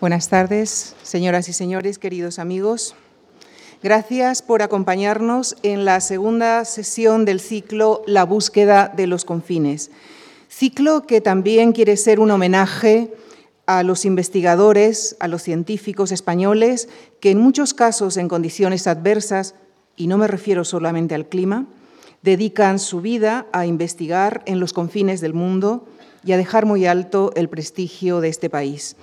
Buenas tardes, señoras y señores, queridos amigos. Gracias por acompañarnos en la segunda sesión del ciclo La búsqueda de los confines. Ciclo que también quiere ser un homenaje a los investigadores, a los científicos españoles que en muchos casos en condiciones adversas, y no me refiero solamente al clima, dedican su vida a investigar en los confines del mundo y a dejar muy alto el prestigio de este país.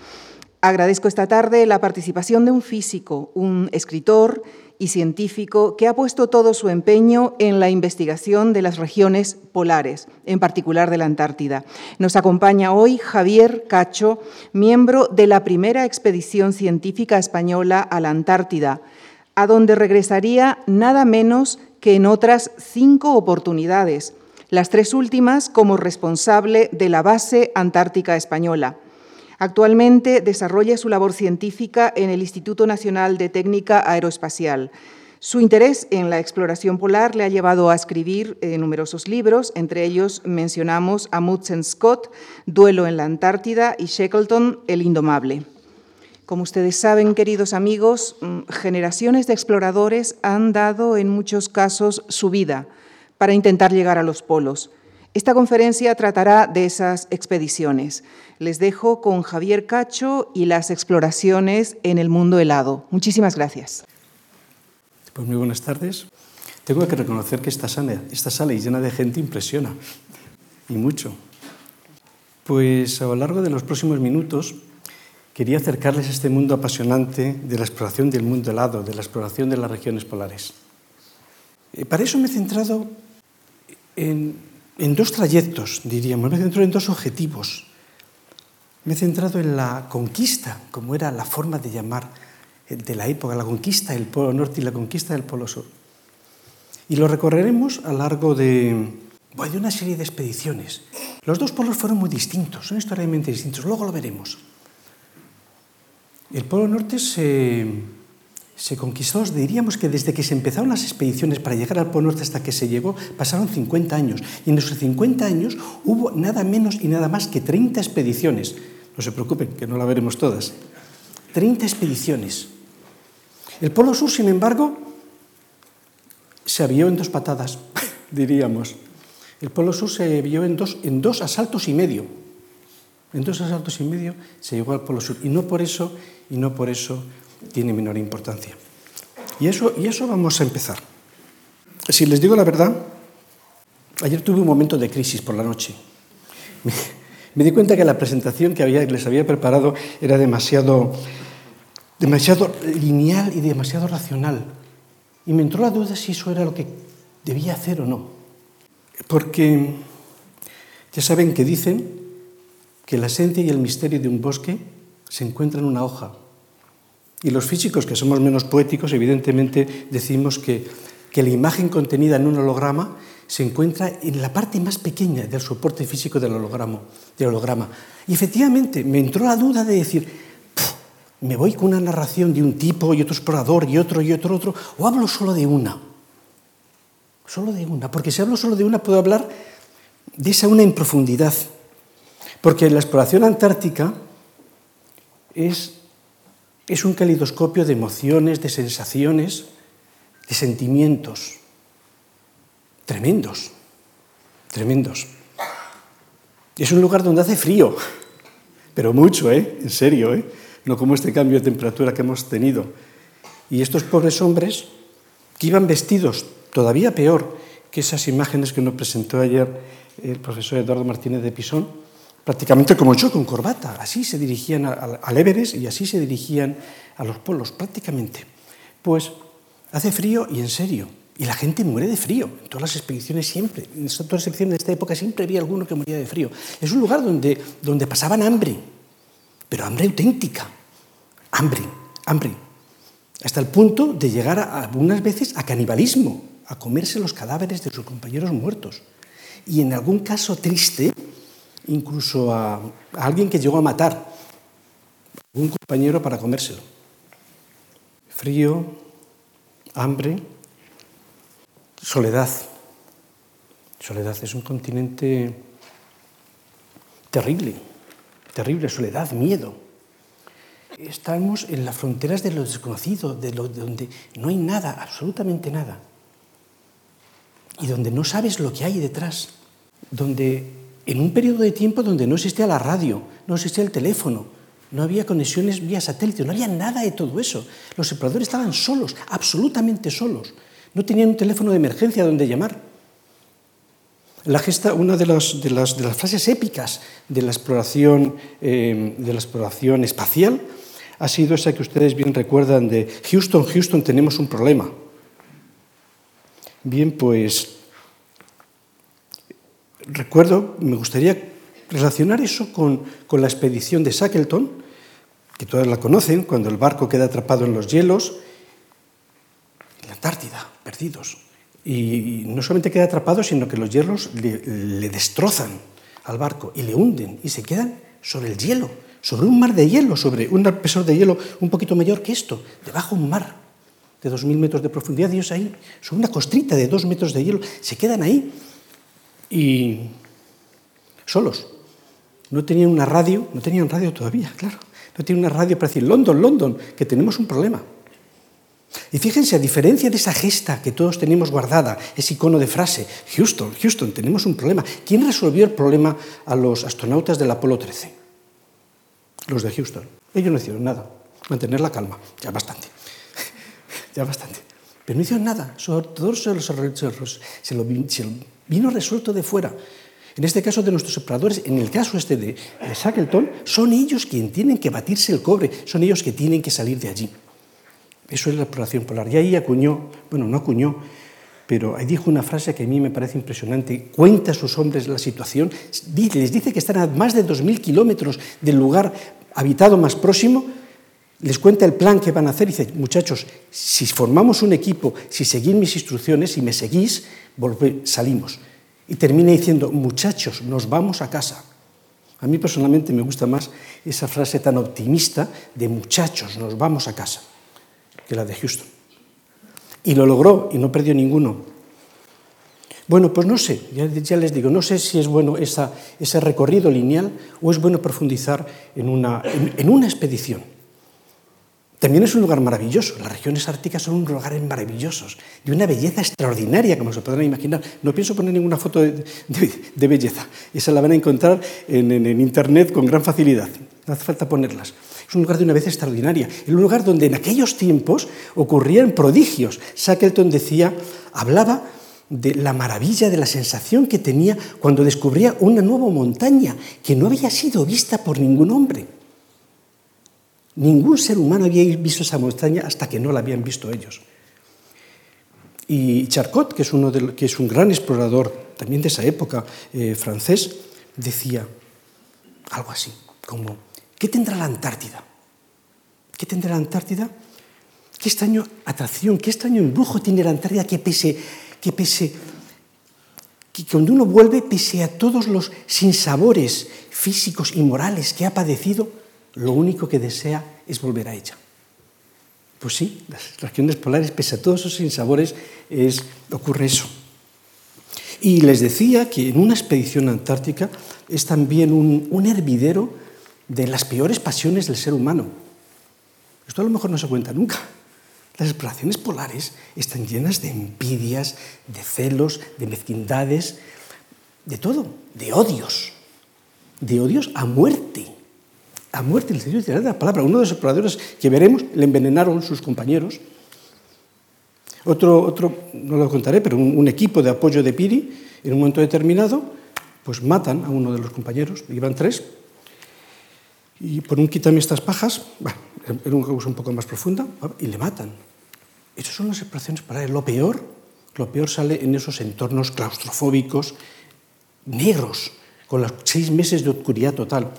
Agradezco esta tarde la participación de un físico, un escritor y científico que ha puesto todo su empeño en la investigación de las regiones polares, en particular de la Antártida. Nos acompaña hoy Javier Cacho, miembro de la primera expedición científica española a la Antártida, a donde regresaría nada menos que en otras cinco oportunidades, las tres últimas como responsable de la base antártica española. Actualmente desarrolla su labor científica en el Instituto Nacional de Técnica Aeroespacial. Su interés en la exploración polar le ha llevado a escribir eh, numerosos libros, entre ellos mencionamos a Mudson Scott, Duelo en la Antártida y Shackleton, El Indomable. Como ustedes saben, queridos amigos, mm, generaciones de exploradores han dado en muchos casos su vida para intentar llegar a los polos. Esta conferencia tratará de esas expediciones. Les dejo con Javier Cacho y las exploraciones en el mundo helado. Muchísimas gracias. Pues muy buenas tardes. Tengo que reconocer que esta sala, esta sala llena de gente impresiona, y mucho. Pues a lo largo de los próximos minutos quería acercarles a este mundo apasionante de la exploración del mundo helado, de la exploración de las regiones polares. Eh, para eso me he centrado en, en dos trayectos, diríamos, me he centrado en dos objetivos. Me he centrado en la conquista, como era la forma de llamar de la época, la conquista del Polo Norte y la conquista del Polo Sur. Y lo recorreremos a largo de, de una serie de expediciones. Los dos polos fueron muy distintos, son históricamente distintos, luego lo veremos. El Polo Norte se, se conquistó, diríamos que desde que se empezaron las expediciones para llegar al Polo Norte hasta que se llegó, pasaron 50 años. Y en esos 50 años hubo nada menos y nada más que 30 expediciones. No se preocupen, que no la veremos todas. 30 expediciones. El Polo Sur, sin embargo, se vio en dos patadas, diríamos. El Polo Sur se vio en dos, en dos asaltos y medio. En dos asaltos y medio se llegó al Polo Sur. Y no por eso, y no por eso tiene menor importancia. Y eso, y eso vamos a empezar. Si les digo la verdad, ayer tuve un momento de crisis por la noche. Me, di cuenta que la presentación que había, les había preparado era demasiado, demasiado lineal y demasiado racional. Y me entró la duda si eso era lo que debía hacer o no. Porque ya saben que dicen que la esencia y el misterio de un bosque se encuentran en una hoja. Y los físicos, que somos menos poéticos, evidentemente decimos que, que la imagen contenida en un holograma se encuentra en la parte más pequeña del soporte físico del holograma. Y efectivamente me entró la duda de decir, me voy con una narración de un tipo y otro explorador y otro y otro otro, o hablo solo de una. Solo de una, porque si hablo solo de una puedo hablar de esa una en profundidad. Porque la exploración antártica es, es un calidoscopio de emociones, de sensaciones, de sentimientos tremendos, tremendos. Es un lugar donde hace frío, pero mucho, ¿eh? En serio, ¿eh? No como este cambio de temperatura que hemos tenido. Y estos pobres hombres que iban vestidos todavía peor que esas imágenes que nos presentó ayer el profesor Eduardo Martínez de Pisón, prácticamente como yo, con corbata. Así se dirigían al Everest y así se dirigían a los polos, prácticamente. Pues hace frío y en serio. Y la gente muere de frío. En todas las expediciones siempre, en todas las expediciones de esta época siempre había alguno que moría de frío. Es un lugar donde, donde pasaban hambre, pero hambre auténtica. Hambre, hambre. Hasta el punto de llegar algunas veces a canibalismo, a comerse los cadáveres de sus compañeros muertos. Y en algún caso triste, incluso a, alguien que llegó a matar a un compañero para comérselo. Frío, hambre, Soledad. Soledad es un continente terrible, terrible, soledad, miedo. Estamos en las fronteras de lo desconocido, de, lo, de donde no hay nada, absolutamente nada. Y donde no sabes lo que hay detrás. Donde en un periodo de tiempo donde no existía la radio, no existía el teléfono, no había conexiones vía satélite, no había nada de todo eso. Los exploradores estaban solos, absolutamente solos. No tenían un teléfono de emergencia donde llamar. Una de las, frases épicas de la, exploración, eh, de la exploración espacial ha sido esa que ustedes bien recuerdan de Houston, Houston, tenemos un problema. Bien, pues recuerdo, me gustaría relacionar eso con, con la expedición de Shackleton, que todas la conocen, cuando el barco queda atrapado en los hielos, en la Antártida, perdidos. Y no solamente queda atrapado, sino que los hielos le, destrozan al barco y le hunden y se quedan sobre el hielo, sobre un mar de hielo, sobre un espesor de hielo un poquito mayor que esto, debajo un mar de 2.000 metros de profundidad, y ellos ahí, sobre una costrita de dos metros de hielo, se quedan ahí y solos. No tenían una radio, no tenían radio todavía, claro. No tienen una radio para decir, London, London, que tenemos un problema. Y fíjense, a diferencia de esa gesta que todos tenemos guardada, ese icono de frase, Houston, Houston, tenemos un problema. ¿Quién resolvió el problema a los astronautas del Apolo 13? Los de Houston. Ellos no hicieron nada. Mantener la calma, ya bastante. ya bastante. Pero no hicieron nada. Todo se, se lo vino resuelto de fuera. En este caso de nuestros operadores, en el caso este de Shackleton, son ellos quienes tienen que batirse el cobre, son ellos que tienen que salir de allí. Eso es la exploración polar. Y ahí acuñó, bueno, no acuñó, pero ahí dijo una frase que a mí me parece impresionante. Cuenta a sus hombres la situación, les dice que están a más de 2.000 kilómetros del lugar habitado más próximo, les cuenta el plan que van a hacer y dice, muchachos, si formamos un equipo, si seguís mis instrucciones, si me seguís, salimos. Y termina diciendo, muchachos, nos vamos a casa. A mí personalmente me gusta más esa frase tan optimista de muchachos, nos vamos a casa, que la de Houston. Y lo logró y no perdió ninguno. Bueno, pues no sé, ya, les digo, no sé si es bueno ese recorrido lineal o es bueno profundizar en una expedición. También es un lugar maravilloso. Las regiones árticas son un lugares maravillosos, de una belleza extraordinaria, como se podrán imaginar. No pienso poner ninguna foto de, belleza. Esa la van a encontrar en, en, en, Internet con gran facilidad. No hace falta ponerlas. Es un lugar de una belleza extraordinaria. Es un lugar donde en aquellos tiempos ocurrían prodigios. Shackleton decía, hablaba de la maravilla, de la sensación que tenía cuando descubría una nueva montaña que no había sido vista por ningún hombre. Ningún ser humano había visto esa montaña hasta que no la habían visto ellos. Y Charcot, que es, uno de, que es un gran explorador también de esa época eh, francés, decía algo así, como, ¿qué tendrá la Antártida? ¿Qué tendrá la Antártida? ¿Qué extraño atracción, qué extraño embrujo tiene la Antártida que pese, que pese, que cuando uno vuelve, pese a todos los sinsabores físicos y morales que ha padecido, lo único que desea es volver a ella. Pues sí, las regiones polares, pese a todos esos sinsabores, es, ocurre eso. Y les decía que en una expedición antártica es también un, un hervidero de las peores pasiones del ser humano. Esto a lo mejor no se cuenta nunca. Las exploraciones polares están llenas de envidias, de celos, de mezquindades, de todo, de odios, de odios a muerte a muerte el sentido de la palabra. Uno de los exploradores que veremos le envenenaron sus compañeros. Otro, otro no lo contaré, pero un, un, equipo de apoyo de Piri, en un momento determinado, pues matan a uno de los compañeros, iban tres, y por un quítame estas pajas, bueno, era una cosa un poco más profunda, y le matan. Esas son las exploraciones para él. Lo peor, lo peor sale en esos entornos claustrofóbicos, negros, con los seis meses de oscuridad total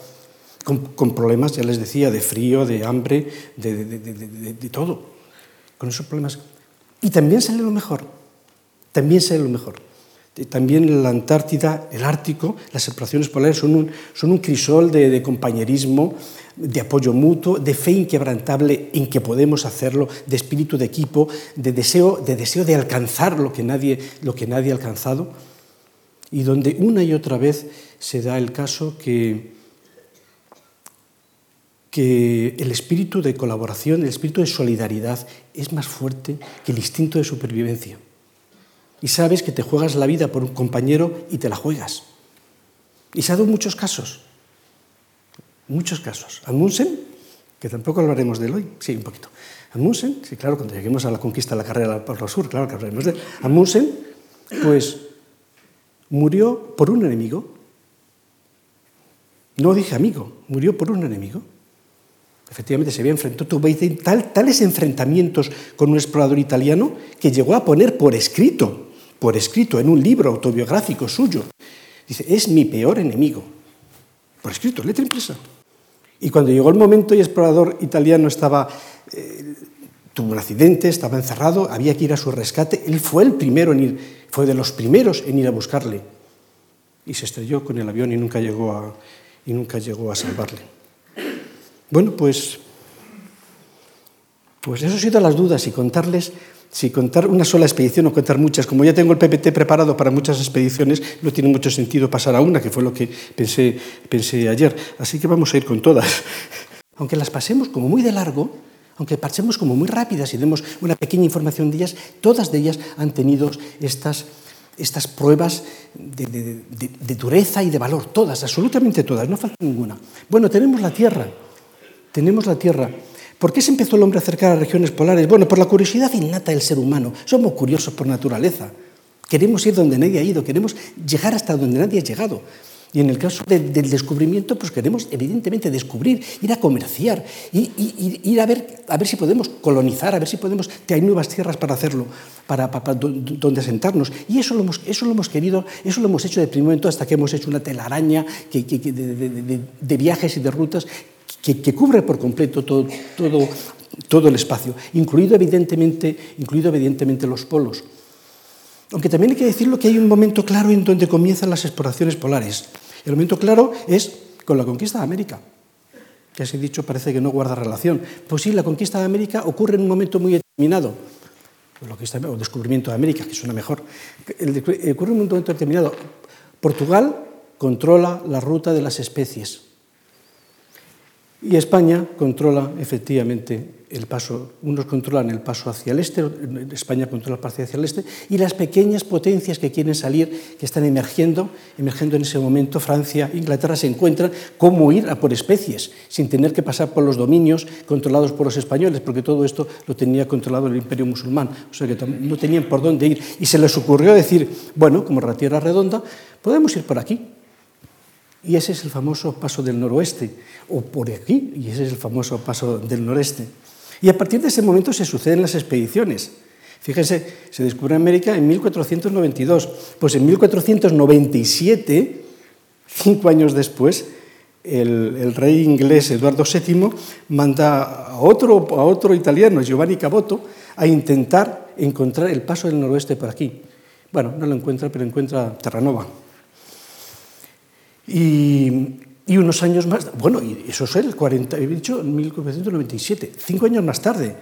con, con, problemas, ya les decía, de frío, de hambre, de, de, de, de, todo. Con esos problemas. Y también sale lo mejor. También sale lo mejor. También la Antártida, el Ártico, las separaciones polares son un, son un crisol de, compañerismo, de apoyo mutuo, de fe inquebrantable en que podemos hacerlo, de espíritu de equipo, de deseo de, deseo de alcanzar lo que, nadie, lo que nadie ha alcanzado, y donde una y otra vez se da el caso que que el espíritu de colaboración, el espíritu de solidaridad es más fuerte que el instinto de supervivencia. Y sabes que te juegas la vida por un compañero y te la juegas. Y se ha dado muchos casos. Muchos casos. Amundsen, que tampoco hablaremos de él hoy, sí, un poquito. Amundsen, sí, claro, cuando lleguemos a la conquista de la carrera lo sur, claro que hablaremos de él. Amundsen, pues murió por un enemigo. No dije amigo, murió por un enemigo. Efectivamente, se había enfrentado, tuvo tal, tales enfrentamientos con un explorador italiano que llegó a poner por escrito, por escrito en un libro autobiográfico suyo, dice, es mi peor enemigo. Por escrito, letra impresa. Y cuando llegó el momento y el explorador italiano estaba, eh, tuvo un accidente, estaba encerrado, había que ir a su rescate, él fue el primero en ir, fue de los primeros en ir a buscarle. Y se estrelló con el avión y nunca llegó a, y nunca llegó a salvarle. Bueno, pues, pues eso ha sido las dudas y contarles, si contar una sola expedición o contar muchas, como ya tengo el PPT preparado para muchas expediciones, no tiene mucho sentido pasar a una, que fue lo que pensé, pensé ayer. Así que vamos a ir con todas. Aunque las pasemos como muy de largo, aunque pasemos como muy rápidas y demos una pequeña información de ellas, todas de ellas han tenido estas, estas pruebas de dureza y de valor, todas, absolutamente todas, no falta ninguna. Bueno, tenemos la Tierra tenemos la Tierra. ¿Por qué se empezó el hombre a acercar a regiones polares? Bueno, por la curiosidad innata del ser humano. Somos curiosos por naturaleza. Queremos ir donde nadie ha ido, queremos llegar hasta donde nadie ha llegado. Y en el caso del descubrimiento, pues queremos evidentemente descubrir, ir a comerciar, y, ir a ver, a ver si podemos colonizar, a ver si podemos, hay nuevas tierras para hacerlo, para, donde asentarnos. Y eso lo, hemos, eso lo hemos querido, eso lo hemos hecho de primer momento hasta que hemos hecho una telaraña de viajes y de rutas que, cubre por completo todo, todo, todo, el espacio, incluido evidentemente, incluido evidentemente los polos. Aunque también hay que decirlo que hay un momento claro en donde comienzan las exploraciones polares. El momento claro es con la conquista de América. Que así dicho parece que no guarda relación. Pues sí, la conquista de América ocurre en un momento muy determinado. O el descubrimiento de América, que suena mejor. ocurre en un momento determinado. Portugal controla la ruta de las especies. Y España controla efectivamente el paso, unos controlan el paso hacia el este, España controla el paso hacia el este, y las pequeñas potencias que quieren salir, que están emergiendo, emergiendo en ese momento, Francia, Inglaterra, se encuentran cómo ir a por especies, sin tener que pasar por los dominios controlados por los españoles, porque todo esto lo tenía controlado el imperio musulmán, o sea que no tenían por dónde ir. Y se les ocurrió decir, bueno, como la tierra redonda, podemos ir por aquí, y ese es el famoso paso del noroeste, o por aquí, y ese es el famoso paso del noreste. Y a partir de ese momento se suceden las expediciones. Fíjense, se descubre América en 1492. Pues en 1497, cinco años después, el, rey inglés Eduardo VII manda a otro, a otro italiano, Giovanni Caboto, a intentar encontrar el paso del noroeste por aquí. Bueno, no lo encuentra, pero encuentra Terranova. Y, unos años más, bueno, y eso es el 40, he dicho, 1997, cinco años más tarde.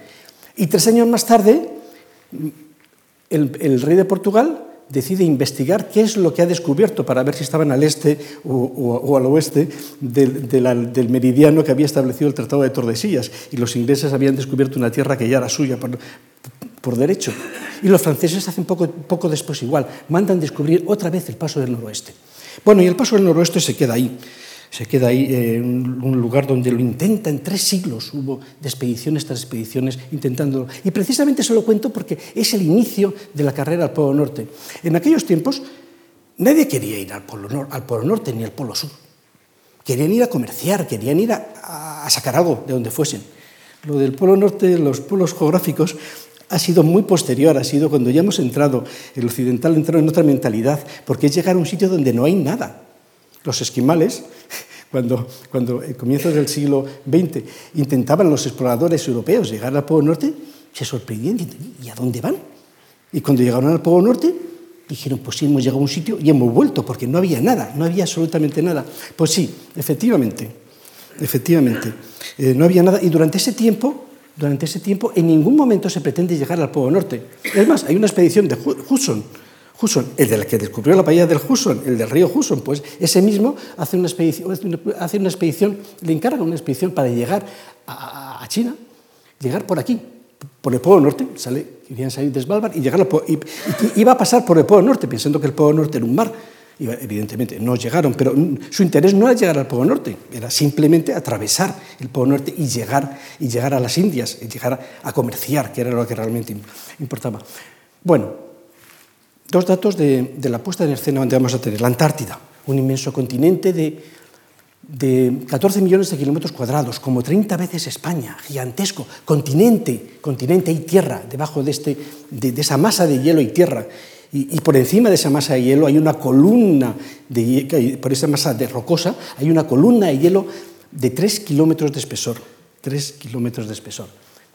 Y tres años más tarde, el, rey de Portugal decide investigar qué es lo que ha descubierto para ver si estaban al este o, al oeste del, meridiano que había establecido el Tratado de Tordesillas. Y los ingleses habían descubierto una tierra que ya era suya por, por derecho. Y los franceses hacen poco, poco después igual, mandan descubrir otra vez el paso del noroeste. Bueno, y el paso del noroeste se queda ahí. Se queda ahí eh, un lugar donde lo intenta, en tres siglos hubo de expediciones tras expediciones intentándolo. Y precisamente se lo cuento porque es el inicio de la carrera al Polo Norte. En aquellos tiempos nadie quería ir al Polo, Nor al Polo Norte ni al Polo Sur. Querían ir a comerciar, querían ir a, a sacar algo de donde fuesen. Lo del Polo Norte, los polos geográficos, ha sido muy posterior, ha sido cuando ya hemos entrado, el occidental entró en otra mentalidad, porque es llegar a un sitio donde no hay nada. Los esquimales, cuando, cuando a comienzos del siglo XX intentaban los exploradores europeos llegar al Polo Norte, se sorprendían, ¿y a dónde van? Y cuando llegaron al Polo Norte, dijeron, pues sí, hemos llegado a un sitio y hemos vuelto, porque no había nada, no había absolutamente nada. Pues sí, efectivamente, efectivamente, eh, no había nada. Y durante ese tiempo durante ese tiempo en ningún momento se pretende llegar al Polo Norte. Es más, hay una expedición de Hudson, Hudson, el del que descubrió la bahía del Hudson, el del río Hudson, pues ese mismo hace una expedición, hace una expedición le encarga una expedición para llegar a, China, llegar por aquí, por el Polo Norte, sale, querían salir de Svalbard y llegar a, y, iba a pasar por el Polo Norte, pensando que el Polo Norte era un mar. Evidentemente no llegaron, pero su interés no era llegar al Polo Norte, era simplemente atravesar el Polo Norte y llegar, y llegar a las Indias, y llegar a comerciar, que era lo que realmente importaba. Bueno, dos datos de, la puesta en escena donde vamos a tener la Antártida, un inmenso continente de, de 14 millones de kilómetros cuadrados, como 30 veces España, gigantesco, continente, continente y tierra, debajo de, este, de, esa masa de hielo y tierra. Y, por encima de esa masa de hielo hay una columna, de, por esa masa de rocosa, hay una columna de hielo de 3 kilómetros de espesor. 3 kilómetros de espesor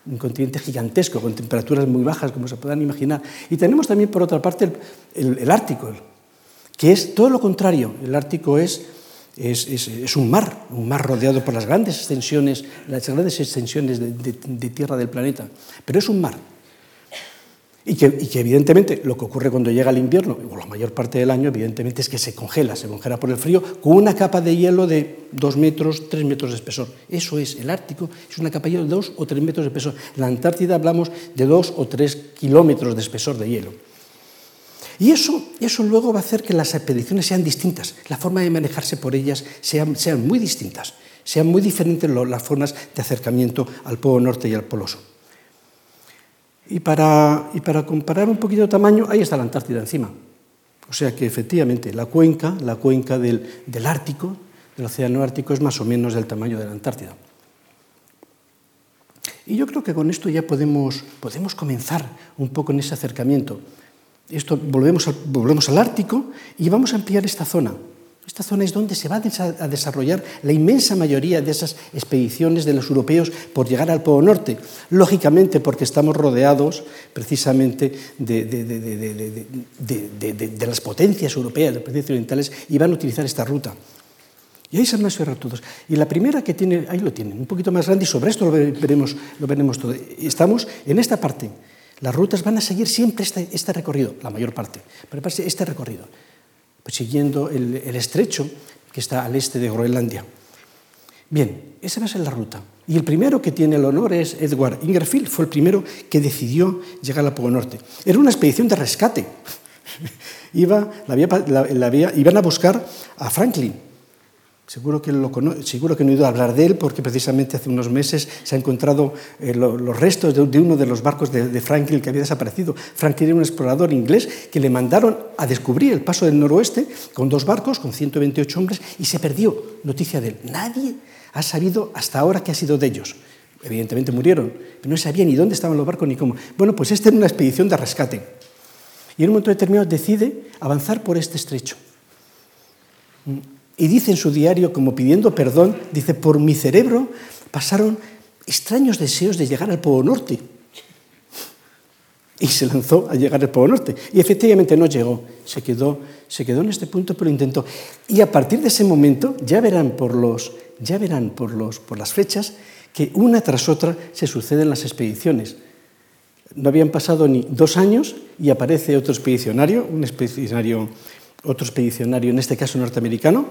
un continente gigantesco, con temperaturas muy bajas, como se puedan imaginar. Y tenemos también, por otra parte, el, Ártico, que es todo lo contrario. El Ártico es, es, es, un mar, un mar rodeado por las grandes extensiones, las grandes extensiones de tierra del planeta, pero es un mar. Y que, evidentemente lo que ocurre cuando llega el invierno, o la mayor parte del año, evidentemente es que se congela, se congela por el frío, con una capa de hielo de 2 metros, 3 metros de espesor. Eso es, el Ártico es una capa de hielo de 2 o 3 metros de espesor. En la Antártida hablamos de 2 o 3 kilómetros de espesor de hielo. Y eso, eso luego va a hacer que las expediciones sean distintas, la forma de manejarse por ellas sean, sean muy distintas, sean muy diferentes las formas de acercamiento al Polo Norte y al Polo Sur. Y para, y para comparar un poquito de tamaño, ahí está la Antártida encima. O sea que efectivamente la cuenca, la cuenca del, del Ártico, del Océano Ártico, es más o menos del tamaño de la Antártida. Y yo creo que con esto ya podemos, podemos comenzar un poco en ese acercamiento. Esto, volvemos, volvemos al Ártico y vamos a ampliar esta zona. Esta zona es donde se va a desarrollar la inmensa mayoría de esas expediciones de los europeos por llegar al Polo Norte. Lógicamente porque estamos rodeados precisamente de, las potencias europeas, de las potencias orientales, y van a utilizar esta ruta. Y ahí se van a cerrar todos. Y la primera que tiene, ahí lo tienen, un poquito más grande, y sobre esto lo veremos, lo veremos todo. Estamos en esta parte. Las rutas van a seguir siempre este, este recorrido, la mayor parte, pero este recorrido pues siguiendo el, estrecho que está al este de Groenlandia. Bien, esa va a ser la ruta. Y el primero que tiene el honor es Edward Ingerfield, fue el primero que decidió llegar al Polo Norte. Era una expedición de rescate. Iba, iban a buscar a Franklin, Seguro que, no he a hablar de él porque precisamente hace unos meses se han encontrado eh, los restos de, uno de los barcos de, Franklin que había desaparecido. Franklin era un explorador inglés que le mandaron a descubrir el paso del noroeste con dos barcos, con 128 hombres, y se perdió noticia de él. Nadie ha sabido hasta ahora qué ha sido de ellos. Evidentemente murieron, pero no sabía ni dónde estaban los barcos ni cómo. Bueno, pues esta era una expedición de rescate. Y en un momento determinado decide avanzar por este estrecho y dice en su diario, como pidiendo perdón, dice, por mi cerebro pasaron extraños deseos de llegar al Polo Norte. Y se lanzó a llegar al Polo Norte. Y efectivamente no llegó, se quedó, se quedó en este punto, pero intentó. Y a partir de ese momento, ya verán por, los, ya verán por, los, por las fechas, que una tras otra se suceden las expediciones. No habían pasado ni dos años y aparece otro expedicionario, un expedicionario otro expedicionario, en este caso norteamericano,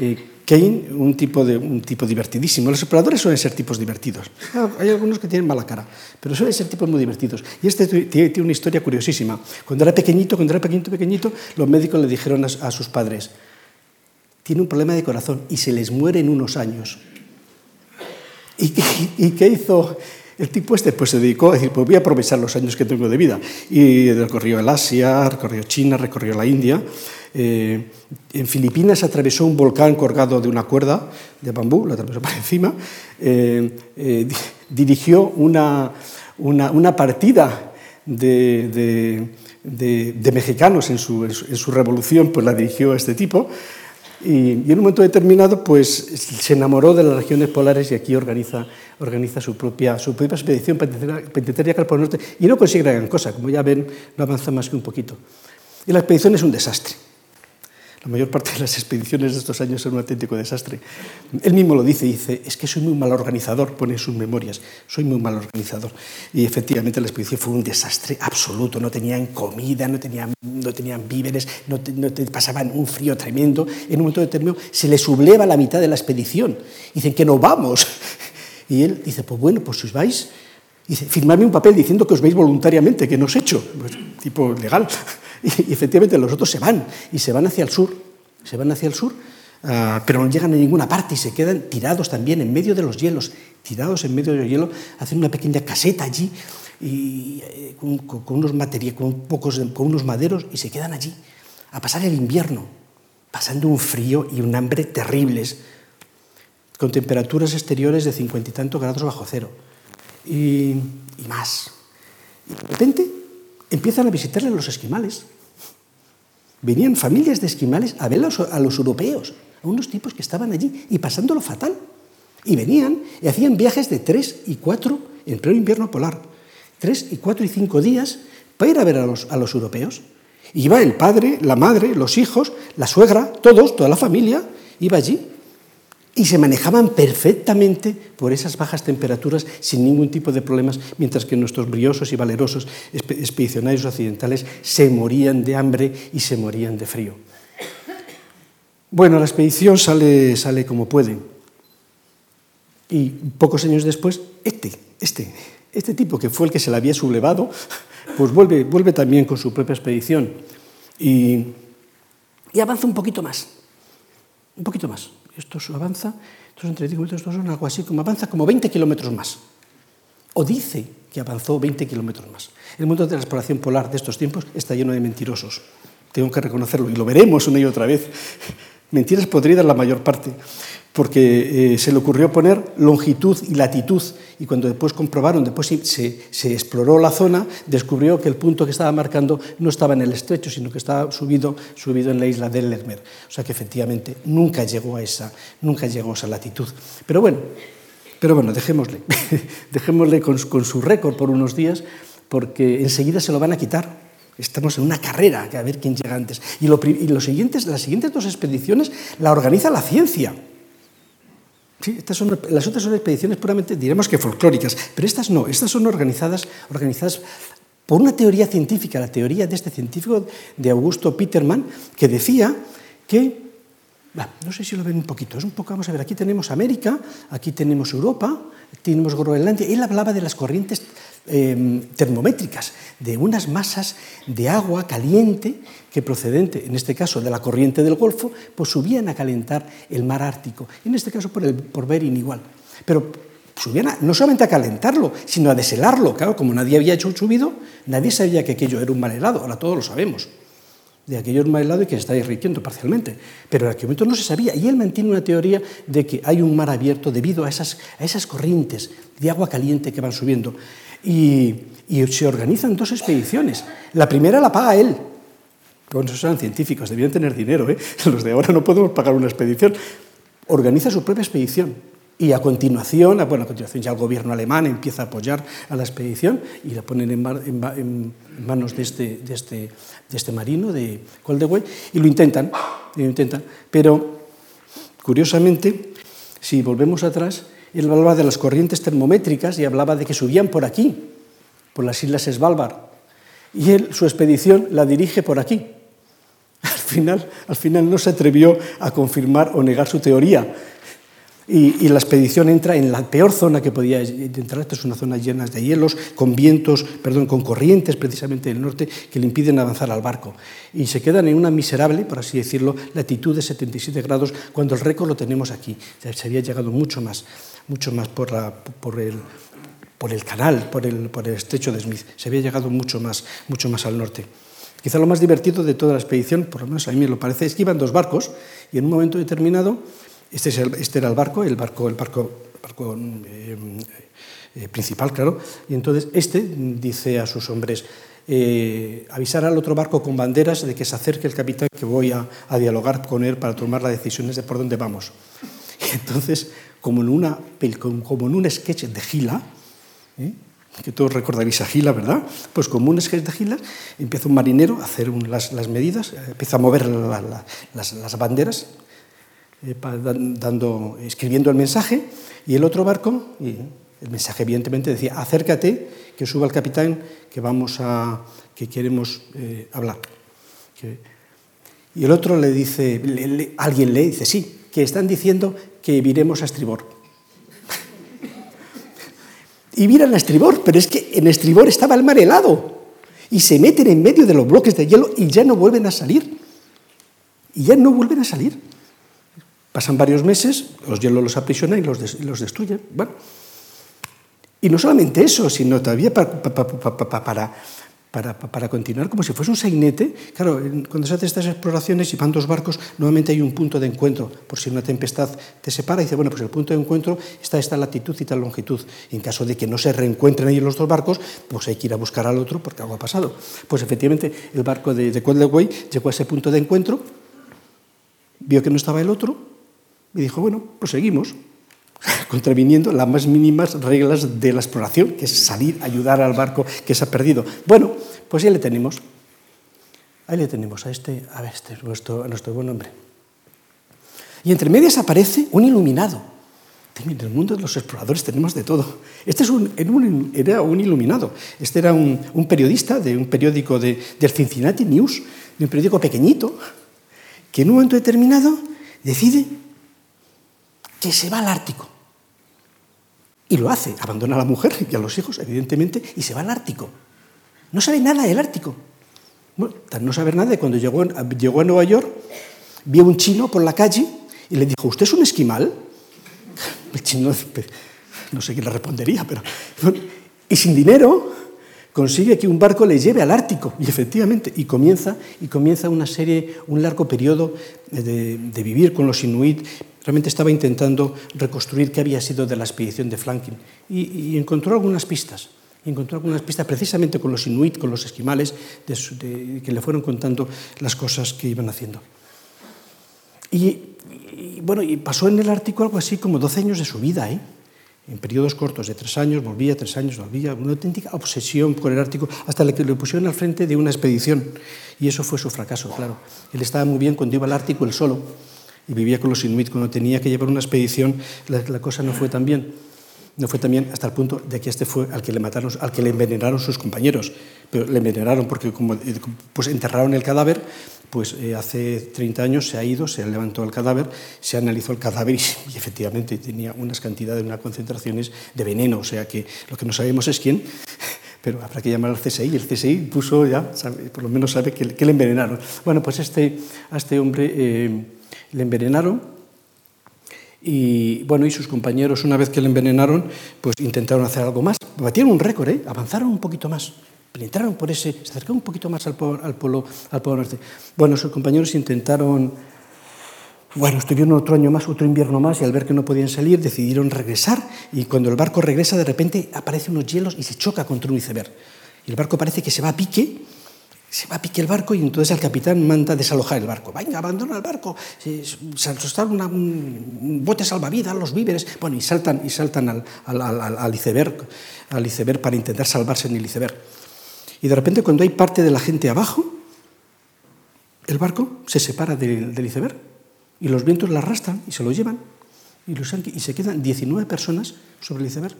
eh, Kane, un tipo, de, un tipo divertidísimo. Los exploradores suelen ser tipos divertidos. Hay algunos que tienen mala cara, pero suelen ser tipos muy divertidos. Y este tiene, una historia curiosísima. Cuando era pequeñito, cuando era pequeñito, pequeñito, los médicos le dijeron a, sus padres, tiene un problema de corazón y se les muere en unos años. ¿Y, y qué hizo el tipo este pues, se dedicó a decir, pues voy a aprovechar los años que tengo de vida. Y recorrió el Asia, recorrió China, recorrió la India. Eh, en Filipinas atravesó un volcán colgado de una cuerda de bambú, lo atravesó por encima. Eh, eh, dirigió una, una, partida de, de, mexicanos en su, en su, revolución, pues la dirigió este tipo. Y, en un momento determinado pues, se enamoró de las regiones polares y aquí organiza, organiza su, propia, su propia expedición penitenciaria al Polo Norte y no consigue gran cosa, como ya ven, no avanza más que un poquito. Y la expedición es un desastre. La mayor parte de las expediciones de estos años son un auténtico desastre. Él mismo lo dice, dice, es que soy muy mal organizador, pone en sus memorias, soy muy mal organizador. Y efectivamente la expedición fue un desastre absoluto, no tenían comida, no tenían, no tenían víveres, no, pasaban un frío tremendo. En un momento determinado se les subleva la mitad de la expedición. Dicen que no vamos. Y él dice, pues bueno, pues si os vais, dice, firmadme un papel diciendo que os veis voluntariamente, que no os he hecho, pues, tipo legal. Y, efectivamente los otros se van, y se van hacia el sur, se van hacia el sur, ah, pero no llegan a ninguna parte y se quedan tirados también en medio de los hielos, tirados en medio del hielo, hacen una pequeña caseta allí y, eh, con, unos materiales, con, pocos, con unos maderos y se quedan allí a pasar el invierno, pasando un frío y un hambre terribles, con temperaturas exteriores de cincuenta y tantos grados bajo cero y, y más. Y de repente empiezan a visitarle los esquimales. Venían familias de esquimales a ver a los europeos, a unos tipos que estaban allí y pasándolo fatal. Y venían y hacían viajes de tres y cuatro en pleno invierno polar, tres y cuatro y cinco días para ir a ver a los, a los europeos. iba el padre, la madre, los hijos, la suegra, todos, toda la familia, iba allí y se manejaban perfectamente por esas bajas temperaturas sin ningún tipo de problemas, mientras que nuestros briosos y valerosos expedicionarios occidentales se morían de hambre y se morían de frío. Bueno, la expedición sale, sale como puede. Y pocos años después, este, este, este tipo que fue el que se la había sublevado, pues vuelve, vuelve también con su propia expedición y, y avanza un poquito más, un poquito más esto avanza, estos son 35 kilómetros son algo así, como avanza como 20 kilómetros más. O dice que avanzó 20 kilómetros más. El mundo de la exploración polar de estos tiempos está lleno de mentirosos. Tengo que reconocerlo y lo veremos una y otra vez. Mentiras podridas la mayor parte. Porque eh, se le ocurrió poner longitud y latitud, y cuando después comprobaron, después se, se, exploró la zona, descubrió que el punto que estaba marcando no estaba en el estrecho, sino que estaba subido, subido en la isla de Lermer. O sea que efectivamente nunca llegó a esa, nunca llegó a esa latitud. Pero bueno, pero bueno dejémosle, dejémosle con, con su récord por unos días, porque enseguida se lo van a quitar. Estamos en una carrera, a ver quién llega antes. Y, lo, y los siguientes, las siguientes dos expediciones la organiza la ciencia. Sí, estas son, las otras son expediciones puramente, diremos que folclóricas, pero estas no, estas son organizadas, organizadas por una teoría científica, la teoría de este científico de Augusto Peterman, que decía que, no sé si lo ven un poquito, es un poco, vamos a ver, aquí tenemos América, aquí tenemos Europa, tenemos Groenlandia, él hablaba de las corrientes Em, termométricas, de unas masas de agua caliente que procedente, en este caso de la corriente del Golfo, pues subían a calentar el mar Ártico, en este caso por, el, por igual. Pero subían no solamente a calentarlo, sino a deshelarlo. Claro, como nadie había hecho subido, nadie sabía que aquello era un mar helado, ahora todos lo sabemos de aquello mar helado y que se está derritiendo parcialmente. Pero en aquel momento no se sabía. Y él mantiene una teoría de que hay un mar abierto debido a esas corrientes de agua caliente que van subiendo. Y, se organizan dos expediciones. La primera la paga él. Bueno, esos eran científicos, debían tener dinero. ¿eh? Los de ahora no podemos pagar una expedición. Organiza su propia expedición. Y a continuación, bueno, a continuación ya el gobierno alemán empieza a apoyar a la expedición y la ponen en, manos de este, de, este, de este, marino, de Coldewey, y lo intentan, lo intentan. Pero, curiosamente, si volvemos atrás, él hablaba de las corrientes termométricas y hablaba de que subían por aquí, por las islas Svalbard. Y él, su expedición, la dirige por aquí. Al final, al final no se atrevió a confirmar o negar su teoría. Y, la expedición entra en la peor zona que podía entrar. Esta es una zona llena de hielos, con vientos, perdón, con corrientes precisamente del norte que le impiden avanzar al barco. Y se quedan en una miserable, por así decirlo, latitud de 77 grados, cuando el récord lo tenemos aquí. se había llegado mucho más mucho más por, la, por, el, por el canal, por el, por el estrecho de Smith. Se había llegado mucho más, mucho más al norte. Quizá lo más divertido de toda la expedición, por lo menos a mí me lo parece, es que iban dos barcos y en un momento determinado, este, es el, este era el barco, el barco, el barco, barco eh, eh, principal, claro, y entonces este dice a sus hombres, eh, avisar al otro barco con banderas de que se acerque el capitán, que voy a, a dialogar con él para tomar las decisiones de por dónde vamos. Y entonces como en, una, como en un sketch de Gila, ¿eh? que todos recordaréis a Gila, ¿verdad? Pues como un esqueleto de Gila, empieza un marinero a hacer las, medidas, empieza a mover las, banderas, eh, dando, escribiendo el mensaje, y el otro barco, y el mensaje evidentemente decía, acércate, que suba el capitán, que vamos a, que queremos eh, hablar. y el otro le dice, alguien le dice, sí, que están diciendo que viremos a estribor y miran a estribor, pero es que en estribor estaba el mar helado y se meten en medio de los bloques de hielo y ya no vuelven a salir. Y ya no vuelven a salir. Pasan varios meses, los hielos los aprisionan y los, los destruyen. Bueno, y no solamente eso, sino todavía para para, para, continuar como si fuese un sainete. Claro, cuando se hacen estas exploraciones y van dos barcos, nuevamente hay un punto de encuentro, por si una tempestad te separa, y dice, bueno, pues el punto de encuentro está esta latitud y tal longitud. Y en caso de que no se reencuentren ahí los dos barcos, pues hay que ir a buscar al otro porque algo ha pasado. Pues efectivamente, el barco de, de llegó a ese punto de encuentro, vio que no estaba el otro, y dijo, bueno, pues seguimos contraviniendo las más mínimas reglas de la exploración, que es salir, ayudar al barco que se ha perdido. Bueno, pues ahí le tenemos. Ahí le tenemos a este, a este nuestro, nuestro buen hombre. Y entre medias aparece un iluminado. En el mundo de los exploradores tenemos de todo. Este es un, era un iluminado. Este era un, periodista de un periódico de, del Cincinnati News, de un periódico pequeñito, que en un momento determinado decide que se va al Ártico. Y lo hace, abandona a la mujer y a los hijos, evidentemente, y se va al Ártico. No sabe nada del Ártico. Bueno, no saber nada de cuando llegó, llegó a Nueva York, vio un chino por la calle y le dijo, ¿usted es un esquimal? El chino, no sé qué le respondería, pero... Y sin dinero, consigue que un barco le lleve al Ártico, y efectivamente, y comienza, y comienza una serie, un largo periodo de vivir con los inuit, Realmente estaba intentando reconstruir qué había sido de la expedición de Franklin y, encontró algunas pistas. Encontró algunas pistas precisamente con los inuit, con los esquimales, que le fueron contando las cosas que iban haciendo. Y, bueno, y pasó en el Ártico algo así como 12 años de su vida, ¿eh? en periodos cortos de tres años, volvía, tres años, volvía, una auténtica obsesión con el Ártico, hasta que le pusieron al frente de una expedición. Y eso fue su fracaso, claro. Él estaba muy bien cuando iba al Ártico él solo, y vivía con los inuit. Cuando tenía que llevar una expedición, la, cosa no fue tan bien. No fue tan bien hasta el punto de que este fue al que le mataron, al que le envenenaron sus compañeros. Pero le envenenaron porque como eh, pues enterraron el cadáver, pues eh, hace 30 años se ha ido, se levantó el cadáver, se analizó el cadáver y, y, efectivamente tenía unas cantidades, unas concentraciones de veneno. O sea que lo que no sabemos es quién, pero habrá que llamar al CSI el CSI puso ya, por lo menos sabe que, le envenenaron. Bueno, pues este, a este hombre... Eh, le envenenaron y bueno, y sus compañeros, una vez que le envenenaron, pues intentaron hacer algo más. Batieron un récord, ¿eh? avanzaron un poquito más, penetraron por ese, se acercaron un poquito más al polo, al polo, al polo norte. Bueno, sus compañeros intentaron, bueno, estuvieron otro año más, otro invierno más, y al ver que no podían salir, decidieron regresar, y cuando el barco regresa, de repente aparecen unos hielos y se choca contra un iceberg. Y el barco parece que se va a pique, se va a pique el barco y entonces el capitán manda desalojar el barco. Venga, abandona el barco, saltar un bote salvavidas, los víveres. Bueno, y saltan, y saltan al, al, iceberg, al iceberg para intentar salvarse en el iceberg. Y de repente, cuando hay parte de la gente abajo, el barco se separa del, del iceberg y los vientos la arrastran y se lo llevan y, los, y se quedan 19 personas sobre el iceberg,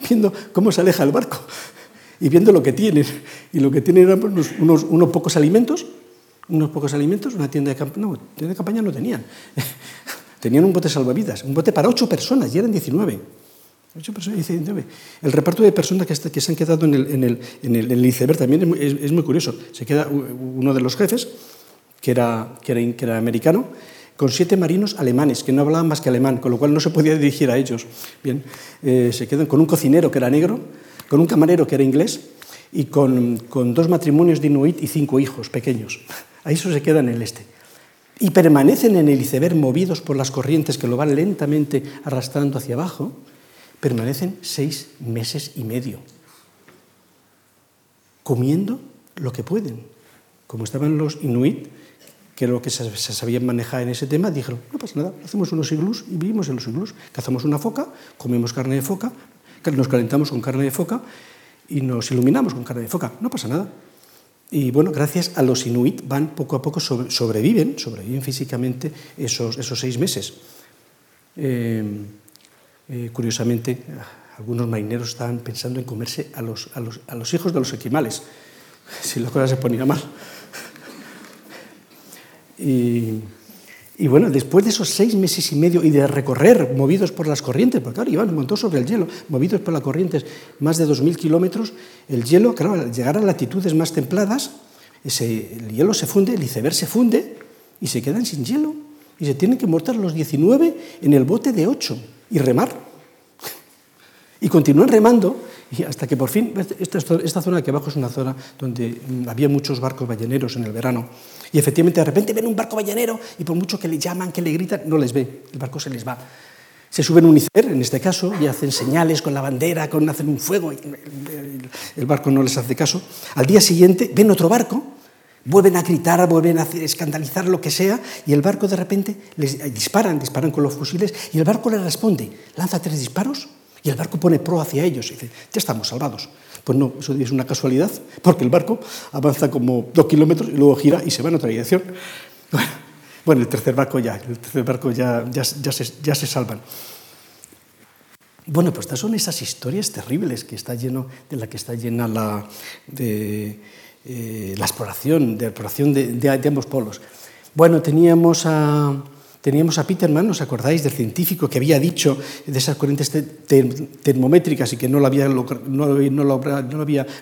viendo cómo se aleja el barco y viendo lo que tienen. Y lo que tienen eran pues, unos, unos, pocos alimentos, unos pocos alimentos, una tienda de campaña, no, tienda de campaña no tenían. tenían un bote salvavidas, un bote para ocho personas, y eran 19. Ocho personas, 19. El reparto de personas que, que se han quedado en el, en el, en el, iceberg también es, es, muy curioso. Se queda uno de los jefes, que era, que era, que era americano, con siete marinos alemanes que no hablaban más que alemán, con lo cual no se podía dirigir a ellos. Bien, eh, se quedan con un cocinero que era negro, con un camarero que era inglés y con, dos matrimonios de inuit y cinco hijos pequeños. Ahí eso se queda en el este. Y permanecen en el iceberg movidos por las corrientes que lo van lentamente arrastrando hacia abajo, permanecen seis meses y medio, comiendo lo que pueden. Como estaban los inuit, que lo que se, sabían manejar en ese tema, dijeron, no pasa nada, hacemos unos iglús y vivimos en los iglús. Cazamos una foca, comemos carne de foca, Nos calentamos con carne de foca y nos iluminamos con carne de foca. No pasa nada. Y bueno, gracias a los inuit van poco a poco sobreviven, sobreviven físicamente esos, esos seis meses. Eh, eh, curiosamente, algunos marineros estaban pensando en comerse a los, a los, a los hijos de los esquimales, si la cosa se ponía mal. Y, y, bueno, después de esos seis meses y medio y de recorrer movidos por las corrientes, porque claro, iban montó sobre el hielo, movidos por las corrientes más de 2.000 kilómetros, el hielo, claro, al llegar a latitudes más templadas, ese, el hielo se funde, el iceberg se funde y se quedan sin hielo. Y se tienen que montar los 19 en el bote de 8 y remar. Y continúan remando y hasta que por fin, esta, esta zona aquí abajo es una zona donde mm, había muchos barcos balleneros en el verano. Y efectivamente de repente ven un barco ballenero y por mucho que le llaman, que le gritan, no les ve, el barco se les va. Se suben un iceberg, en este caso, y hacen señales con la bandera, con, hacen un fuego, y el barco no les hace caso. Al día siguiente ven otro barco, vuelven a gritar, vuelven a escandalizar, lo que sea, y el barco de repente les disparan, disparan con los fusiles, y el barco les responde, lanza tres disparos, y el barco pone pro hacia ellos y dice, ya estamos salvados. Pues no, eso es una casualidad, porque el barco avanza como dos kilómetros y luego gira y se va en otra dirección. Bueno, el tercer barco ya, el tercer barco ya, ya, se, ya se salvan. Bueno, pues estas son esas historias terribles que está lleno, de la que está llena la, de, eh, la exploración, de, exploración de, de ambos polos. Bueno, teníamos a Teníamos a Peterman, ¿os acordáis del científico que había dicho de esas corrientes termométricas y que no lo, había,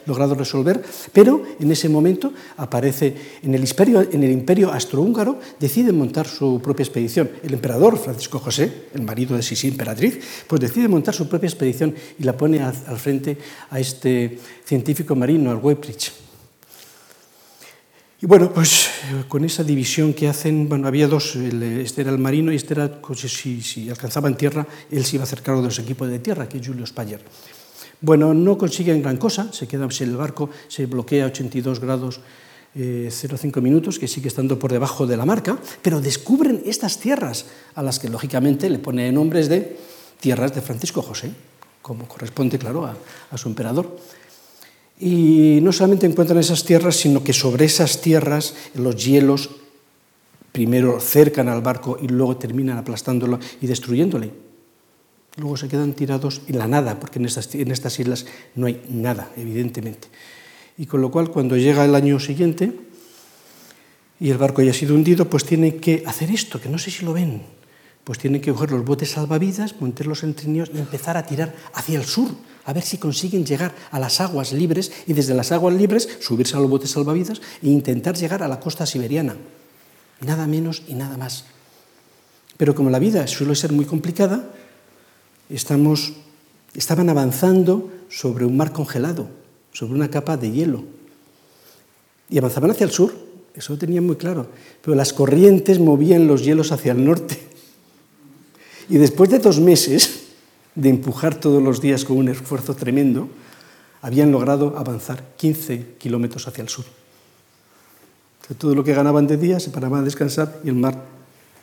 logrado resolver? Pero en ese momento aparece en el imperio, en el imperio astrohúngaro, decide montar su propia expedición. El emperador Francisco José, el marido de Sisi emperatriz, pues decide montar su propia expedición y la pone al frente a este científico marino, al Weybridge. Y bueno, pues con esa división que hacen, bueno, había dos, este era el marino y este era, pues, si, si alcanzaba en tierra, él se iba a hacer cargo de los equipos de tierra, que es Julio Spayer. Bueno, no consiguen gran cosa, se queda el barco, se bloquea a 82 grados 0,5 eh, minutos, que sigue estando por debajo de la marca, pero descubren estas tierras, a las que lógicamente le pone nombres de tierras de Francisco José, como corresponde, claro, a su emperador. Y no solamente encuentran esas tierras, sino que sobre esas tierras los hielos primero cercan al barco y luego terminan aplastándolo y destruyéndole. Luego se quedan tirados en la nada, porque en estas, en estas islas no hay nada, evidentemente. Y con lo cual, cuando llega el año siguiente y el barco ya ha sido hundido, pues tiene que hacer esto, que no sé si lo ven, pues tienen que coger los botes salvavidas, meterlos en trineos y empezar a tirar hacia el sur, a ver si consiguen llegar a las aguas libres y desde las aguas libres subirse a los botes salvavidas e intentar llegar a la costa siberiana. Nada menos y nada más. Pero como la vida suele ser muy complicada, estamos, estaban avanzando sobre un mar congelado, sobre una capa de hielo. Y avanzaban hacia el sur, eso lo tenían muy claro, pero las corrientes movían los hielos hacia el norte. Y después de dos meses, de empujar todos los días con un esfuerzo tremendo, habían logrado avanzar 15 kilómetros hacia el sur. todo lo que ganaban de día se paraban a descansar y el mar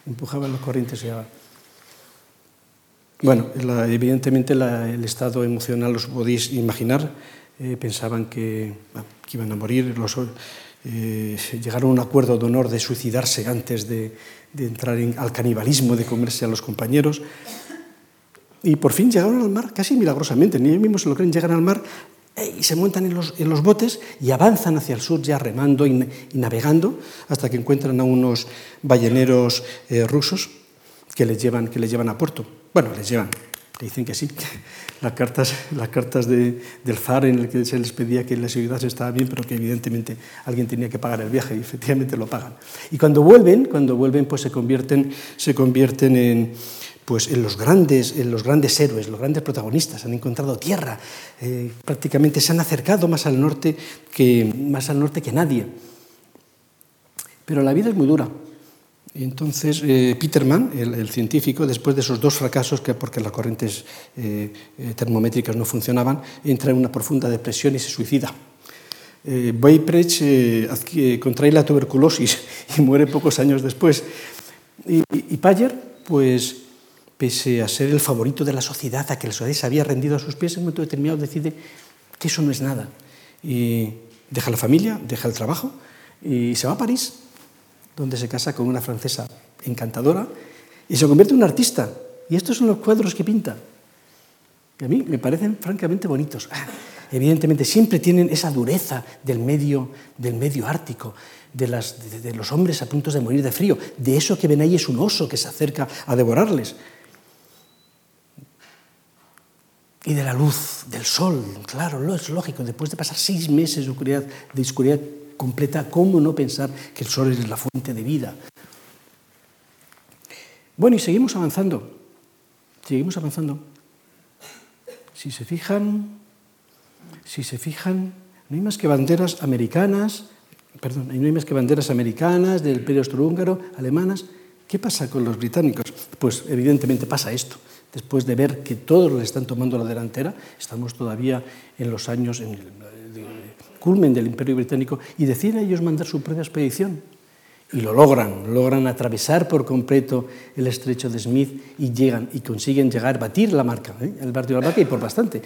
empujaba las corrientes y ya. Bueno, evidentemente el estado emocional los podéis imaginar. Eh, pensaban que, iban a morir. Los, eh, llegaron a un acuerdo de honor de suicidarse antes de, entrar al canibalismo, de comerse a los compañeros. Y por fin llegaron al mar casi milagrosamente, ni ellos mismos se lo creen, llegan al mar eh, y se montan en los, en los botes y avanzan hacia el sur ya remando y, navegando hasta que encuentran a unos balleneros eh, rusos que les, llevan, que les llevan a puerto. Bueno, les llevan, le dicen que sí. Las cartas, las cartas de, del zar en el que se les pedía que les ayudase estaba bien, pero que evidentemente alguien tenía que pagar el viaje y efectivamente lo pagan. Y cuando vuelven, cuando vuelven pues se convierten, se convierten en pues en los grandes, en los grandes héroes, los grandes protagonistas, han encontrado tierra, eh, prácticamente se han acercado más al norte que, más al norte que nadie. Pero la vida es muy dura. Y entonces eh, Peterman, el, científico, después de esos dos fracasos, que porque las corrientes eh, termométricas no funcionaban, entra en una profunda depresión y se suicida. Eh, contrae la tuberculosis y muere pocos años después. Y, y Payer, pues pese a ser el favorito de la sociedad, a que la sociedad se había rendido a sus pies, en un momento determinado decide que eso no es nada. Y deja la familia, deja el trabajo y se va a París, donde se casa con una francesa encantadora y se convierte en un artista. Y estos son los cuadros que pinta, que a mí me parecen francamente bonitos. Ah, evidentemente siempre tienen esa dureza del medio, del medio ártico, de, las, de, los hombres a punto de morir de frío, de eso que ven ahí es un oso que se acerca a devorarles. Y de la luz, del sol, claro, lo es lógico, después de pasar seis meses de oscuridad, de oscuridad completa, ¿cómo no pensar que el sol es la fuente de vida? Bueno, y seguimos avanzando, seguimos avanzando. Si se fijan, si se fijan, no hay más que banderas americanas, perdón, no hay más que banderas americanas, del Imperio Austrohúngaro, alemanas. ¿Qué pasa con los británicos? Pues evidentemente pasa esto. Después de ver que todos les están tomando la delantera, estamos todavía en los años, en el culmen del Imperio Británico, y deciden ellos mandar su propia expedición. Y lo logran, logran atravesar por completo el estrecho de Smith y llegan y consiguen llegar, batir la marca, ¿eh? el barrio de la marca, y por bastante,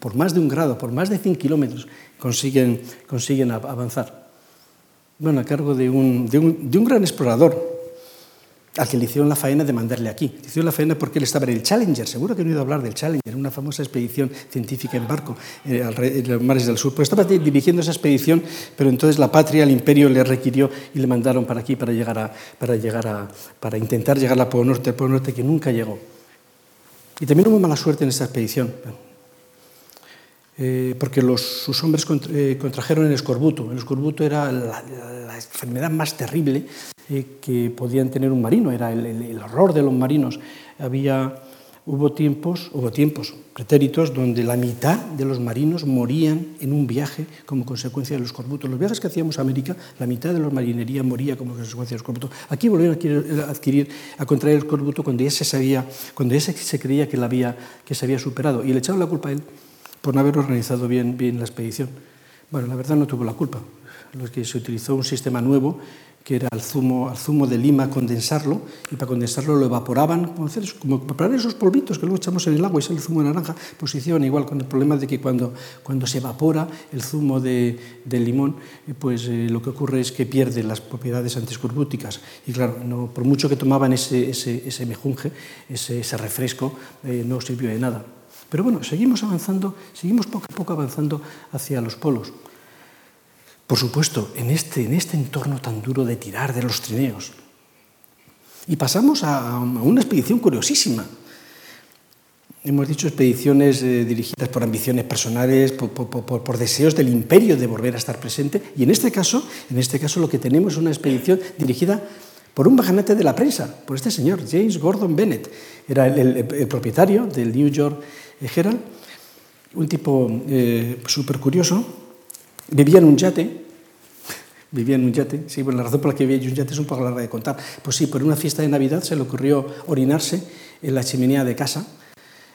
por más de un grado, por más de 100 kilómetros, consiguen, consiguen avanzar. Bueno, a cargo de un, de un, de un gran explorador, al que le hicieron la faena de mandarle aquí. Le hicieron la faena porque él estaba en el Challenger, seguro que han oído hablar del Challenger, una famosa expedición científica en barco eh, en los mares del sur. Pues estaba dirigiendo esa expedición, pero entonces la patria, el imperio le requirió y le mandaron para aquí para, llegar a, para, llegar a, para intentar llegar al Polo Norte, al Polo Norte que nunca llegó. Y también hubo mala suerte en esta expedición. Eh, porque sus hombres eh, contrajeron el escorbuto. El escorbuto era la, enfermedad más terrible eh, que podían tener un marino, era el, el, horror de los marinos. Había, hubo tiempos, hubo tiempos pretéritos donde la mitad de los marinos morían en un viaje como consecuencia del escorbuto. Los viajes que hacíamos a América, la mitad de la marinería moría como consecuencia del escorbuto. Aquí volvieron a adquirir, a contraer el escorbuto cuando ya se sabía, cuando ya se creía que, la había, que se había superado y le echaron la culpa a él por no haber organizado bien, bien la expedición. Bueno, la verdad no tuvo la culpa. Lo que se utilizó un sistema nuevo que era el zumo, al zumo de lima condensarlo, y para condensarlo lo evaporaban, como, hacer, como esos polvitos que luego echamos en el agua y sale el zumo de naranja, pues hicieron igual con el problema de que cuando, cuando se evapora el zumo de, del limón, eh, pues eh, lo que ocurre es que pierde las propiedades antiscorbúticas. Y claro, por mucho que tomaban ese, ese, ese mejunje, ese, ese refresco, eh, no sirvió de nada. Pero bueno, seguimos avanzando, seguimos poco a poco avanzando hacia los polos. Por supuesto, en este, en este entorno tan duro de tirar de los trineos. Y pasamos a, una expedición curiosísima. Hemos dicho expediciones eh, dirigidas por ambiciones personales, por, deseos del imperio de volver a estar presente. Y en este caso, en este caso lo que tenemos es una expedición dirigida por un magnate de la prensa, por este señor, James Gordon Bennett. Era el, propietario del New York Gerald, un tipo eh, súper curioso, vivía en un yate, vivía en un yate, sí, bueno, la razón por la que vivía en un yate es un poco larga de contar. Pues sí, por una fiesta de Navidad se le ocurrió orinarse en la chimenea de casa,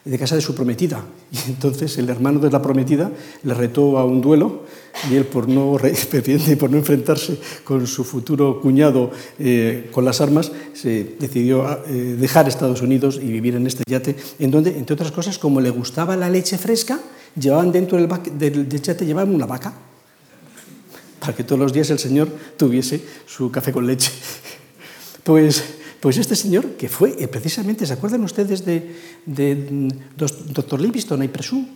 de casa de su prometida. Y entonces el hermano de la prometida le retó a un duelo y él, por no, por no enfrentarse con su futuro cuñado eh, con las armas, se decidió eh, dejar Estados Unidos y vivir en este yate, en donde, entre otras cosas, como le gustaba la leche fresca, llevaban dentro del, del yate llevaban una vaca para que todos los días el señor tuviese su café con leche. Pues pues este señor, que fue eh, precisamente, ¿se acuerdan ustedes de, de mm, Dr. Livingstone y Presum?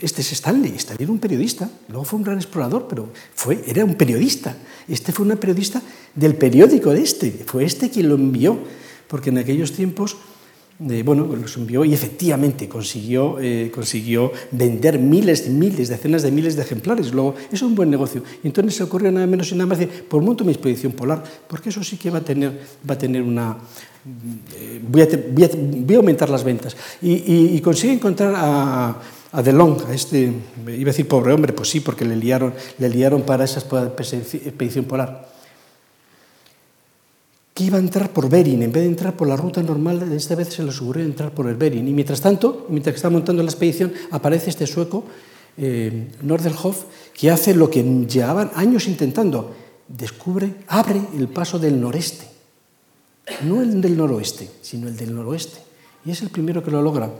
Este es Stanley, Stanley era un periodista, luego fue un gran explorador, pero fue, era un periodista. Este fue un periodista del periódico de este, fue este quien lo envió, porque en aquellos tiempos bueno, los envió y efectivamente consiguió, eh, consiguió vender miles, miles, decenas de miles de ejemplares. Luego, es un buen negocio. Y entonces se ocurrió nada menos y nada más por monto mi expedición polar, porque eso sí que va a tener, va a tener una... Eh, voy, a, aumentar las ventas. Y consigue encontrar a, a DeLong, a este, iba a decir pobre hombre, pues sí, porque le liaron, le liaron para esa expedición polar que iba a entrar por Bering, en vez de entrar por la ruta normal, esta vez se le ocurrió entrar por el Bering. Y mientras tanto, mientras que está montando la expedición, aparece este sueco, eh, que hace lo que llevaban años intentando. Descubre, abre el paso del noreste. No el del noroeste, sino el del noroeste. y es el primero que lo logra.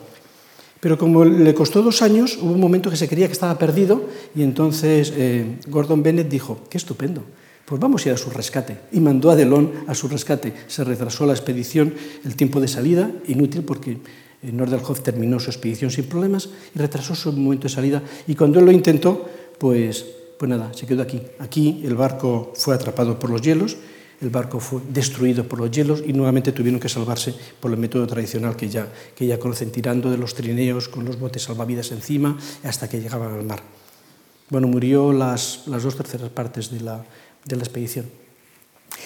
Pero como le costó dos años, hubo un momento que se creía que estaba perdido y entonces eh, Gordon Bennett dijo, qué estupendo, pues vamos a ir a su rescate. Y mandó a Delon a su rescate. Se retrasó la expedición, el tiempo de salida, inútil porque eh, Norderhoff terminó su expedición sin problemas y retrasó su momento de salida. Y cuando él lo intentó, pues, pues nada, se quedó aquí. Aquí el barco fue atrapado por los hielos el barco fue destruido por los hielos y nuevamente tuvieron que salvarse por el método tradicional que ya, que ya conocen, tirando de los trineos con los botes salvavidas encima hasta que llegaban al mar. Bueno, murió las, las dos terceras partes de la, de la expedición.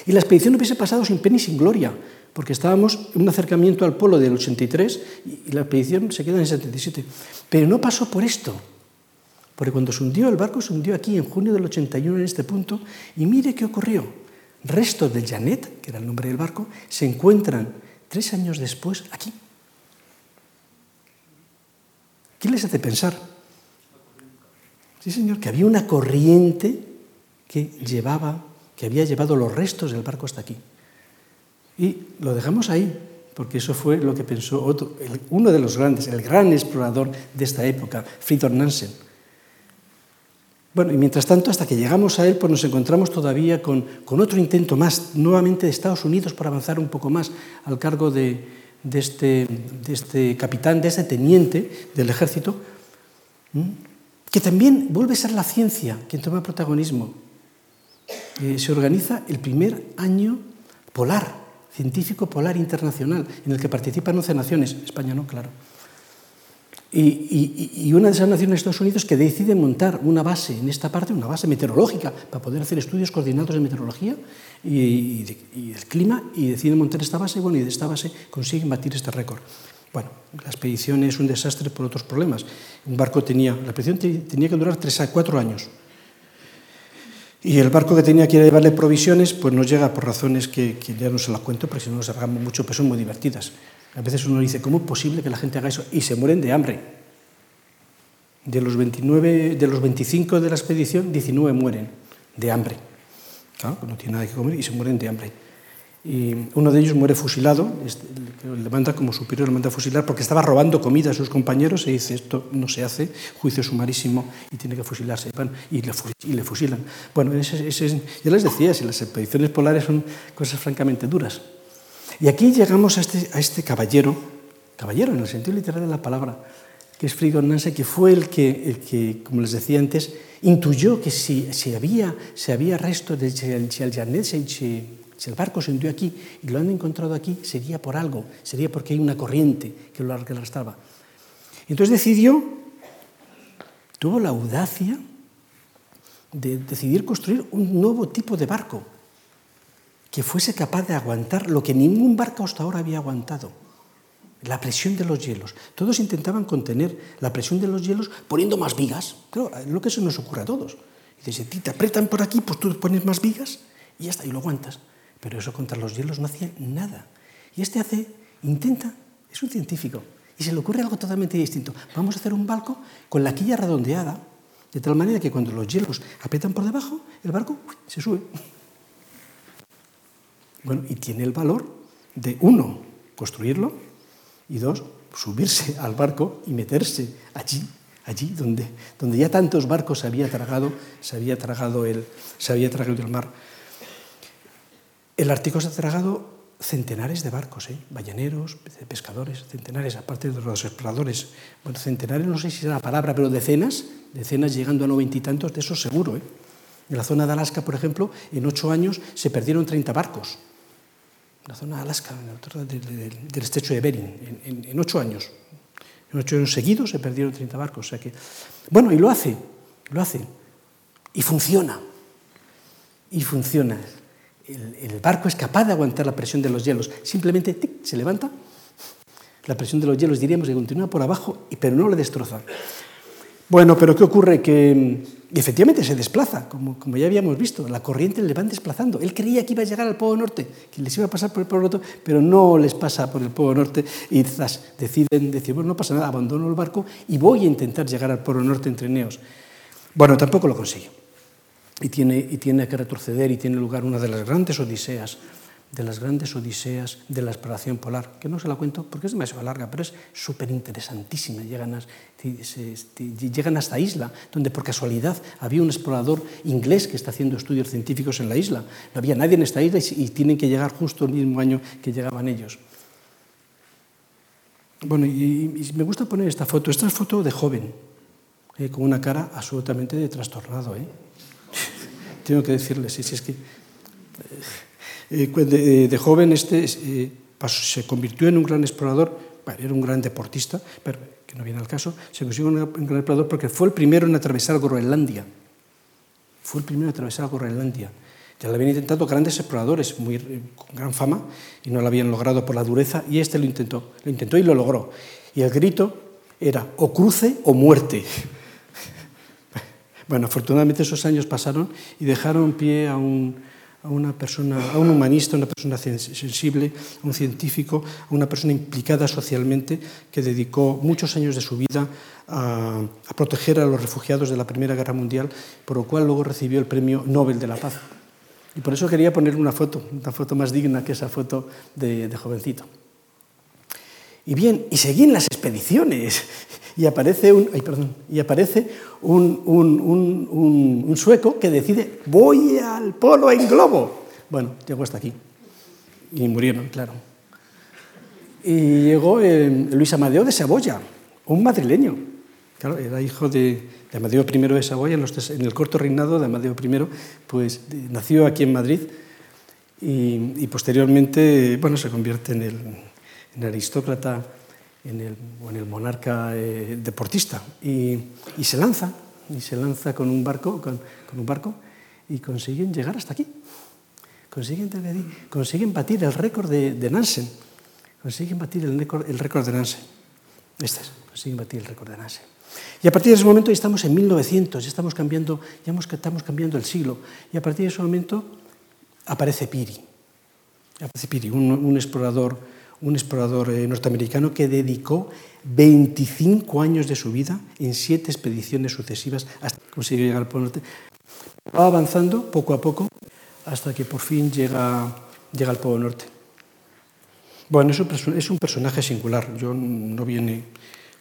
Y la expedición no hubiese pasado sin pena y sin gloria, porque estábamos en un acercamiento al polo del 83 y la expedición se queda en el 77. Pero no pasó por esto, porque cuando se hundió el barco, se hundió aquí en junio del 81 en este punto, y mire qué ocurrió restos del Janet, que era el nombre del barco, se encuentran tres años después aquí. ¿Qué les hace pensar? Sí, señor, que había una corriente que llevaba, que había llevado los restos del barco hasta aquí. Y lo dejamos ahí, porque eso fue lo que pensó uno de los grandes, el gran explorador de esta época, Fridtjof Nansen bueno, y mientras tanto, hasta que llegamos a él, pues nos encontramos todavía con, otro intento más, nuevamente de Estados Unidos, por avanzar un poco más al cargo de, este, este, capitán, de este teniente del ejército, que también vuelve a ser la ciencia quien toma protagonismo. Eh, se organiza el primer año polar, científico polar internacional, en el que participan 11 naciones, España no, claro. Y, una de esas naciones, Estados Unidos, que decide montar una base en esta parte, una base meteorológica, para poder hacer estudios coordinados de meteorología y, del clima, y decide montar esta base, bueno, y de esta base consiguen batir este récord. Bueno, la expedición es un desastre por otros problemas. Un barco tenía, la expedición tenía que durar tres a cuatro años. Y el barco que tenía que ir a llevarle provisiones, pues no llega por razones que, ya no se las cuento, porque si no nos hagamos mucho, pues son muy divertidas. A veces uno dice, ¿cómo es posible que la gente haga eso? Y se mueren de hambre. De los, 29, de los 25 de la expedición, 19 mueren de hambre. Claro, no tiene nada que comer y se mueren de hambre. Y uno de ellos muere fusilado, le manda como superior, le manda a fusilar porque estaba robando comida a sus compañeros y dice, esto no se hace, juicio sumarísimo y tiene que fusilarse. Y le, fusilan. Bueno, ese, ese, ya les decía, si las expediciones polares son cosas francamente duras. Y aquí llegamos a este, a este caballero, caballero en el sentido literal de la palabra, que es Friedrich Nansen, que fue el que, el que, como les decía antes, intuyó que si, si había, si había resto de si si, si el barco se hundió aquí y lo han encontrado aquí, sería por algo, sería porque hay una corriente que lo arrastraba. Entonces decidió, tuvo la audacia de decidir construir un nuevo tipo de barco, que fuese capaz de aguantar lo que ningún barco hasta ahora había aguantado, la presión de los hielos. Todos intentaban contener la presión de los hielos poniendo más vigas. Lo que eso nos ocurre a todos. Y si te apretan por aquí, pues tú pones más vigas y ya está, y lo aguantas. Pero eso contra los hielos no hacía nada. Y este hace, intenta, es un científico, y se le ocurre algo totalmente distinto. Vamos a hacer un barco con la quilla redondeada, de tal manera que cuando los hielos apretan por debajo, el barco se sube. Bueno, y tiene el valor de, uno, construirlo y dos, subirse al barco y meterse allí, allí donde, donde ya tantos barcos se había tragado, se había tragado el, se había tragado el mar. El Ártico se ha tragado centenares de barcos, ¿eh? balleneros, pescadores, centenares, aparte de los exploradores. Bueno, centenares no sé si es la palabra, pero decenas, decenas llegando a noventa y tantos, de eso seguro. ¿eh? En la zona de Alaska, por ejemplo, en ocho años se perdieron 30 barcos la zona de Alaska, del, estrecho de Bering, en, ocho años. En ocho años seguidos se perdieron 30 barcos. O sea que, bueno, y lo hace, lo hace. Y funciona. Y funciona. El, barco es capaz de aguantar la presión de los hielos. Simplemente se levanta. La presión de los hielos, diríamos, que continúa por abajo, pero no le destroza. Bueno, pero ¿qué ocurre? Que efectivamente se desplaza, como, ya habíamos visto, la corriente le van desplazando. Él creía que iba a llegar al Polo Norte, que les iba a pasar por el Polo Norte, pero no les pasa por el Polo Norte y deciden decir, bueno, no pasa nada, abandono el barco y voy a intentar llegar al Polo Norte entre neos. Bueno, tampoco lo consigue. Y tiene, y tiene que retroceder y tiene lugar una de las grandes odiseas de las grandes odiseas de la exploración polar, que no se la cuento porque es demasiado larga, pero es súper interesantísima. Llegan, llegan, hasta isla, donde por casualidad había un explorador inglés que está haciendo estudios científicos en la isla. No había nadie en esta isla y, tienen que llegar justo el mismo año que llegaban ellos. Bueno, y, me gusta poner esta foto. Esta es foto de joven, eh, con una cara absolutamente de trastornado. ¿eh? Tengo que decirles, si es que eh, de, de, joven este eh, se convirtió en un gran explorador, era un gran deportista, pero que no viene al caso, se convirtió en un gran explorador porque fue el primero en atravesar Groenlandia. Fue el primero en atravesar Groenlandia. Ya lo habían intentado grandes exploradores muy, con gran fama y no lo habían logrado por la dureza y este lo intentó, lo intentó y lo logró. Y el grito era o cruce o muerte. Bueno, afortunadamente esos años pasaron y dejaron pie a un, a una persona, a un humanista, una persona sensible, a un científico, a una persona implicada socialmente que dedicó muchos años de su vida a, proteger a los refugiados de la Primera Guerra Mundial, por lo cual luego recibió el Premio Nobel de la Paz. Y por eso quería poner una foto, una foto más digna que esa foto de, de jovencito. Y bien, y seguí en las expediciones y aparece un, ay, perdón, y aparece un, un, un, sueco que decide, voy al polo en globo. Bueno, llegó hasta aquí. Y murieron, claro. Y llegó Luis Amadeo de Saboya, un madrileño. Claro, era hijo de, de Amadeo I de Saboya, en, el corto reinado de Amadeo I, pues nació aquí en Madrid y, posteriormente, bueno, se convierte en en el aristócrata en el, en el monarca eh, deportista. Y, y, se lanza, y se lanza con un barco, con, con un barco y consiguen llegar hasta aquí. Consiguen, consiguen batir el récord de, de, Nansen. Consiguen batir el récord, el récord de Nansen. Estas, consiguen batir el récord de Nansen. Y a partir de ese momento ya estamos en 1900, ya estamos cambiando, ya estamos cambiando el siglo. Y a partir de ese momento aparece Piri. Aparece Piri, un, un explorador un explorador eh, norteamericano que dedicó 25 años de su vida en siete expediciones sucesivas hasta que consiguió llegar al Polo Norte. Va avanzando poco a poco hasta que por fin llega, llega al Polo Norte. Bueno, es un, es un personaje singular. Yo no viene,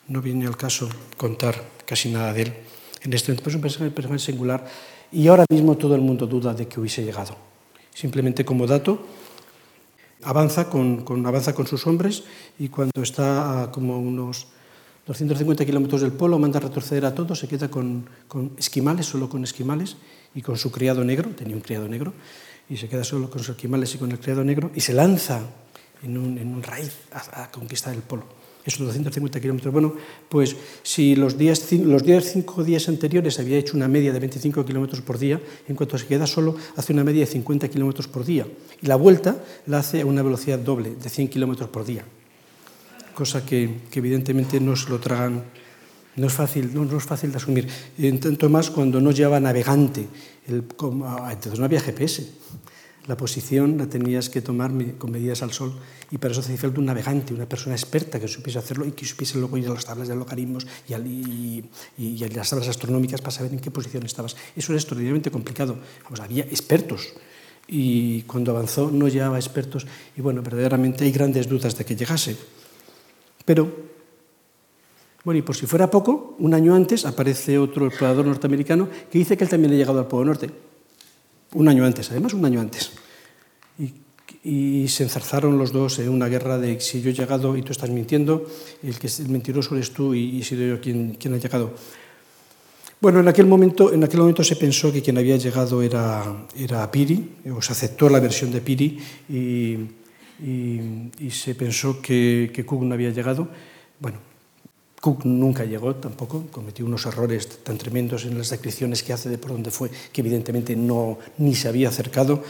no viene al caso contar casi nada de él en este momento. Es un personaje, personaje singular y ahora mismo todo el mundo duda de que hubiese llegado. Simplemente como dato, avanza con, con, avanza con sus hombres y cuando está a como unos 250 kilómetros del polo manda a retroceder a todos, se queda con, con, esquimales, solo con esquimales y con su criado negro, tenía un criado negro, y se queda solo con sus esquimales y con el criado negro y se lanza en un, en un raíz a, a conquistar el polo esos 250 kilómetros. Bueno, pues si los días, los días, cinco días anteriores había hecho una media de 25 kilómetros por día, en cuanto se queda solo, hace una media de 50 kilómetros por día. Y la vuelta la hace a una velocidad doble, de 100 kilómetros por día. Cosa que, que, evidentemente no se lo tragan, no es fácil, no, no es fácil de asumir. En tanto más cuando no lleva navegante, el, entonces no había GPS la posición la tenías que tomar con medidas al sol y para eso hacía falta un navegante, una persona experta que supiese hacerlo y que supiese luego ir a las tablas de logaritmos y, y, y, a las tablas astronómicas para saber en qué posición estabas. Eso era extraordinariamente complicado. Había expertos y cuando avanzó no llevaba expertos y bueno, verdaderamente hay grandes dudas de que llegase. Pero, bueno, y por si fuera poco, un año antes aparece otro explorador norteamericano que dice que él también ha llegado al Polo Norte un año antes, además un año antes. Y, y se enzarzaron los dos en una guerra de si yo he llegado y tú estás mintiendo, el que es el mentiroso eres tú y, he sido yo quien, quien ha llegado. Bueno, en aquel, momento, en aquel momento se pensó que quien había llegado era, era Piri, o se aceptó la versión de Piri y, y, y se pensó que, que Kuhn había llegado. Bueno, Cook nunca llegó tampoco, cometió unos errores tan tremendos en las descripciones que hace de por dónde fue, que evidentemente no ni se había acercado,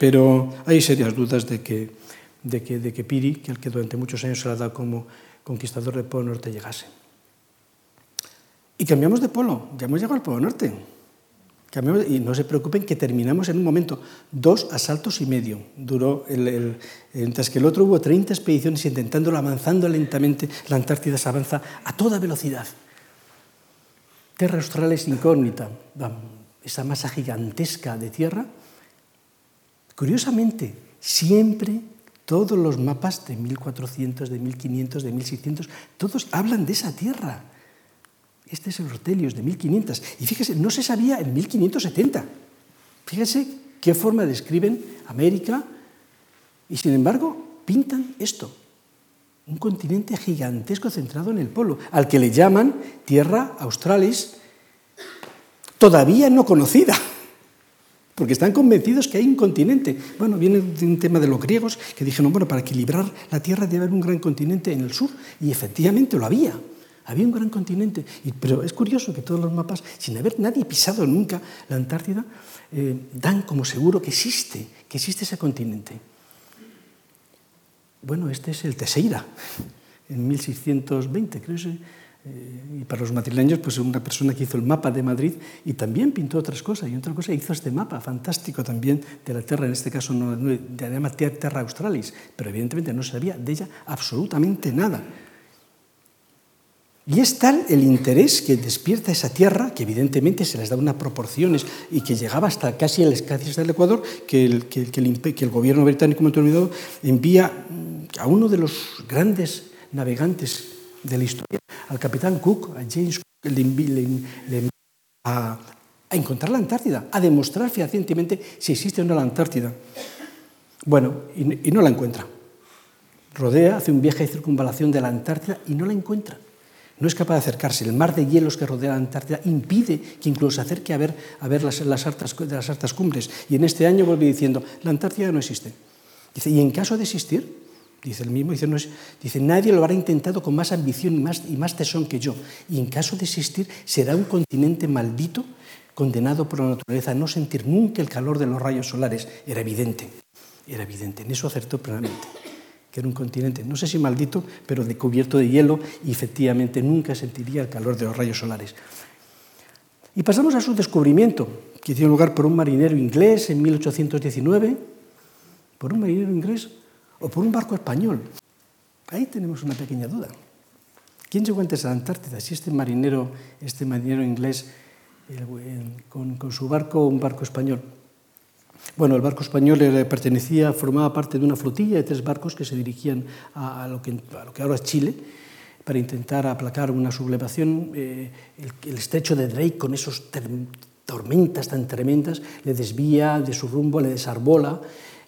pero hay serias dudas de que, de que, de que Piri, que el que durante muchos años se la da como conquistador del Polo Norte, llegase. Y cambiamos de polo, ya hemos llegado al Polo Norte. Y no se preocupen que terminamos en un momento. Dos asaltos y medio duró, el, mientras que el otro hubo 30 expediciones intentándolo, avanzando lentamente. La Antártida se avanza a toda velocidad. Terra Austral es incógnita, esa masa gigantesca de tierra. Curiosamente, siempre todos los mapas de 1400, de 1500, de 1600, todos hablan de esa tierra. Este es el de 1500. Y fíjese, no se sabía en 1570. Fíjese qué forma describen América y sin embargo pintan esto. Un continente gigantesco centrado en el polo, al que le llaman Tierra Australis, todavía no conocida, porque están convencidos que hay un continente. Bueno, viene de un tema de los griegos que dijeron, bueno, para equilibrar la Tierra debe haber un gran continente en el sur, y efectivamente lo había. Había un gran continente, pero es curioso que todos los mapas, sin haber nadie pisado nunca la Antártida, eh, dan como seguro que existe, que existe ese continente. Bueno, este es el Teseira, en 1620, creo que eh, y para los madrileños, pues una persona que hizo el mapa de Madrid y también pintó otras cosas. Y otra cosa, hizo este mapa fantástico también de la Tierra, en este caso no, no de la Terra Australis, pero evidentemente no sabía de ella absolutamente nada. Y es tal el interés que despierta esa tierra, que evidentemente se les da unas proporciones y que llegaba hasta casi el escacios del Ecuador, que el, que, el, gobierno británico, como te he olvidado, envía a uno de los grandes navegantes de la historia, al capitán Cook, a James Cook, le, a, a encontrar la Antártida, a demostrar fehacientemente si existe o no la Antártida. Bueno, y, y no la encuentra. Rodea, hace un viaje de circunvalación de la Antártida y no la encuentra no es capaz de acercarse. El mar de hielos que rodea la Antártida impide que incluso se acerque a ver, a ver las, las, altas, de las altas cumbres. Y en este año vuelve diciendo, la Antártida no existe. Dice, y en caso de existir, dice el mismo, dice, dice, nadie lo habrá intentado con más ambición y más, y más tesón que yo. Y en caso de existir, será un continente maldito, condenado por la naturaleza a no sentir nunca el calor de los rayos solares. Era evidente, era evidente. En eso acertó plenamente que era un continente, no sé si maldito, pero de cubierto de hielo y efectivamente nunca sentiría el calor de los rayos solares. Y pasamos a su descubrimiento, que dio lugar por un marinero inglés en 1819, por un marinero inglés o por un barco español. Ahí tenemos una pequeña duda. ¿Quién llegó antes a la Antártida? Si este marinero, este marinero inglés con, con su barco o un barco español. Bueno, el barco español pertenecía, formaba parte de una flotilla de tres barcos que se dirigían a, lo, que, ahora es Chile para intentar aplacar una sublevación. Eh, el, estrecho de Drake, con esas tormentas tan tremendas, le desvía de su rumbo, le desarbola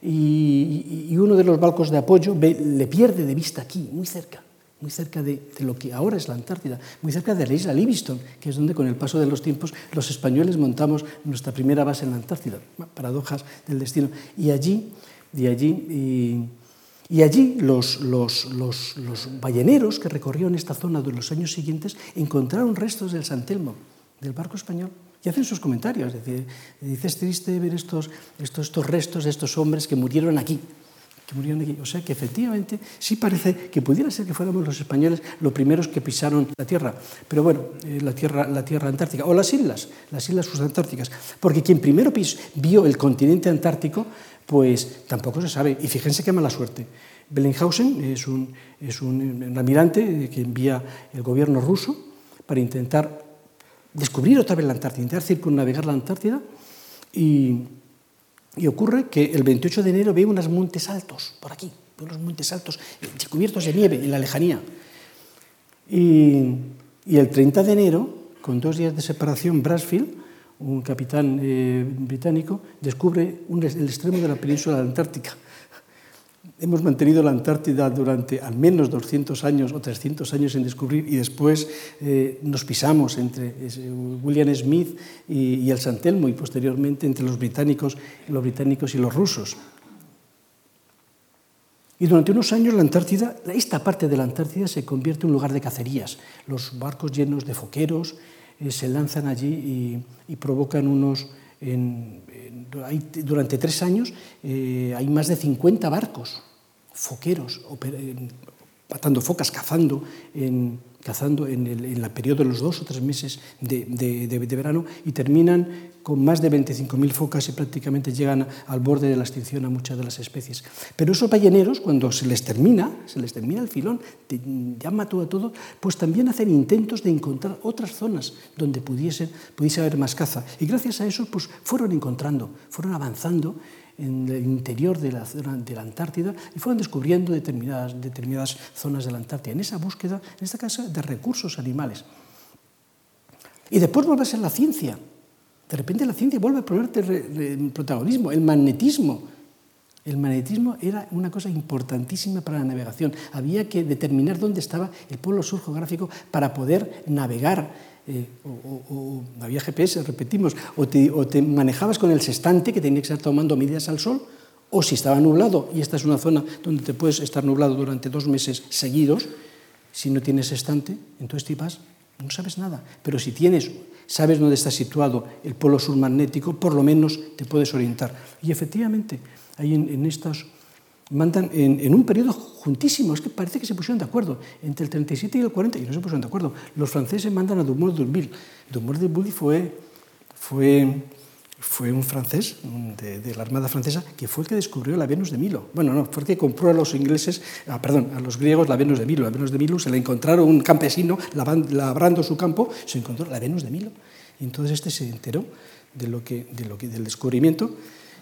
y, y uno de los barcos de apoyo le pierde de vista aquí, muy cerca muy cerca de, lo que ahora es la Antártida, muy cerca de la isla Livingston, que es donde con el paso de los tiempos los españoles montamos nuestra primera base en la Antártida, paradojas del destino. Y allí, de allí, y, allí los, los, los, los, balleneros que recorrieron esta zona de los años siguientes encontraron restos del San Telmo, del barco español, y hacen sus comentarios. Es triste ver estos, estos, estos restos de estos hombres que murieron aquí, o sea que efectivamente sí parece que pudiera ser que fuéramos los españoles los primeros que pisaron la Tierra. Pero bueno, eh, la, tierra, la Tierra Antártica, o las islas, las islas subantárticas. Porque quien primero vio el continente antártico, pues tampoco se sabe. Y fíjense qué mala suerte. Bellinghausen es un, es un almirante que envía el gobierno ruso para intentar descubrir otra vez la Antártida, intentar circunnavegar la Antártida y Y ocurre que el 28 de enero veo unos montes altos por aquí, unos montes altos eh, cubiertos de nieve en la lejanía. Y, y el 30 de enero, con dos días de separación, Brasfield, un capitán eh, británico, descubre un, el extremo de la península de la Antártica Hemos mantenido la Antártida durante al menos 200 años o 300 años en descubrir y después eh, nos pisamos entre eh, William Smith y, y el Santelmo y posteriormente entre los británicos, los británicos y los rusos. Y durante unos años la Antártida, esta parte de la Antártida se convierte en un lugar de cacerías. Los barcos llenos de foqueros eh, se lanzan allí y, y provocan unos... En, en, durante tres años eh, hay más de 50 barcos foqueros, matando focas, cazando en, cazando en el en periodo de los dos o tres meses de, verano y terminan con más de 25.000 focas y prácticamente llegan al borde de la extinción a muchas de las especies. Pero esos balleneros, cuando se les termina, se les termina el filón, ya mató a todo, pues también hacen intentos de encontrar otras zonas donde pudiese, pudiese haber más caza. Y gracias a eso, pues fueron encontrando, fueron avanzando en el interior de la, de la Antártida y fueron descubriendo determinadas, determinadas zonas de la Antártida, en esa búsqueda, en este caso, de recursos animales. Y después vuelve a ser la ciencia. De repente la ciencia vuelve a ponerte protagonismo, el magnetismo. El magnetismo era una cosa importantísima para la navegación. Había que determinar dónde estaba el polo sur geográfico para poder navegar eh, o, había GPS, repetimos, o te, o manejabas con el sextante que tenía que estar tomando medidas al sol, o si estaba nublado, y esta es una zona donde te puedes estar nublado durante dos meses seguidos, si no tienes sextante, entonces te vas, no sabes nada, pero si tienes, sabes dónde está situado el polo sur magnético, por lo menos te puedes orientar. Y efectivamente, hay en, en estos mandan en, en, un periodo juntísimo, es que parece que se pusieron de acuerdo, entre el 37 y el 40, y no se pusieron de acuerdo. Los franceses mandan a Dumont d'Urville. Dumont d'Urville fue, fue, fue un francés de, de, la Armada Francesa que fue el que descubrió la Venus de Milo. Bueno, no, fue el que compró a los ingleses, ah, perdón, a los griegos la Venus de Milo. La Venus de Milo se la encontraron un campesino labrando su campo, se encontró la Venus de Milo. Y entonces este se enteró de lo que, de lo que, del descubrimiento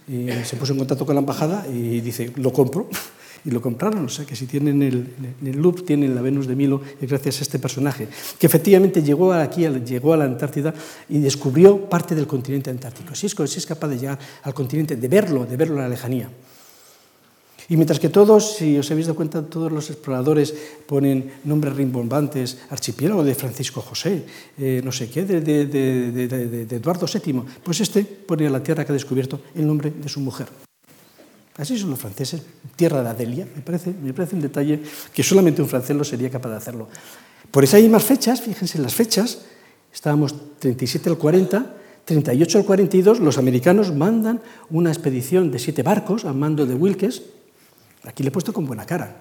se puso en contacto con la embajada y dice, lo compro. Y lo compraron, o sea que si tienen el, el Louvre, tienen la Venus de Milo, es gracias a este personaje, que efectivamente llegó aquí, llegó a la Antártida y descubrió parte del continente antártico. Si es, si es capaz de llegar al continente, de verlo, de verlo a la lejanía. Y mientras que todos, si os habéis dado cuenta, todos los exploradores ponen nombres rimbombantes, archipiélago de Francisco José, eh, no sé qué, de, de, de, de, Eduardo VII, pues este pone a la tierra que ha descubierto el nombre de su mujer. Así son los franceses, tierra de Adelia, me parece, me parece un detalle que solamente un francés lo sería capaz de hacerlo. Por hay más fechas, fíjense en las fechas, estábamos 37 al 40, 38 al 42, los americanos mandan una expedición de siete barcos al mando de Wilkes, Aquí le he puesto con buena cara.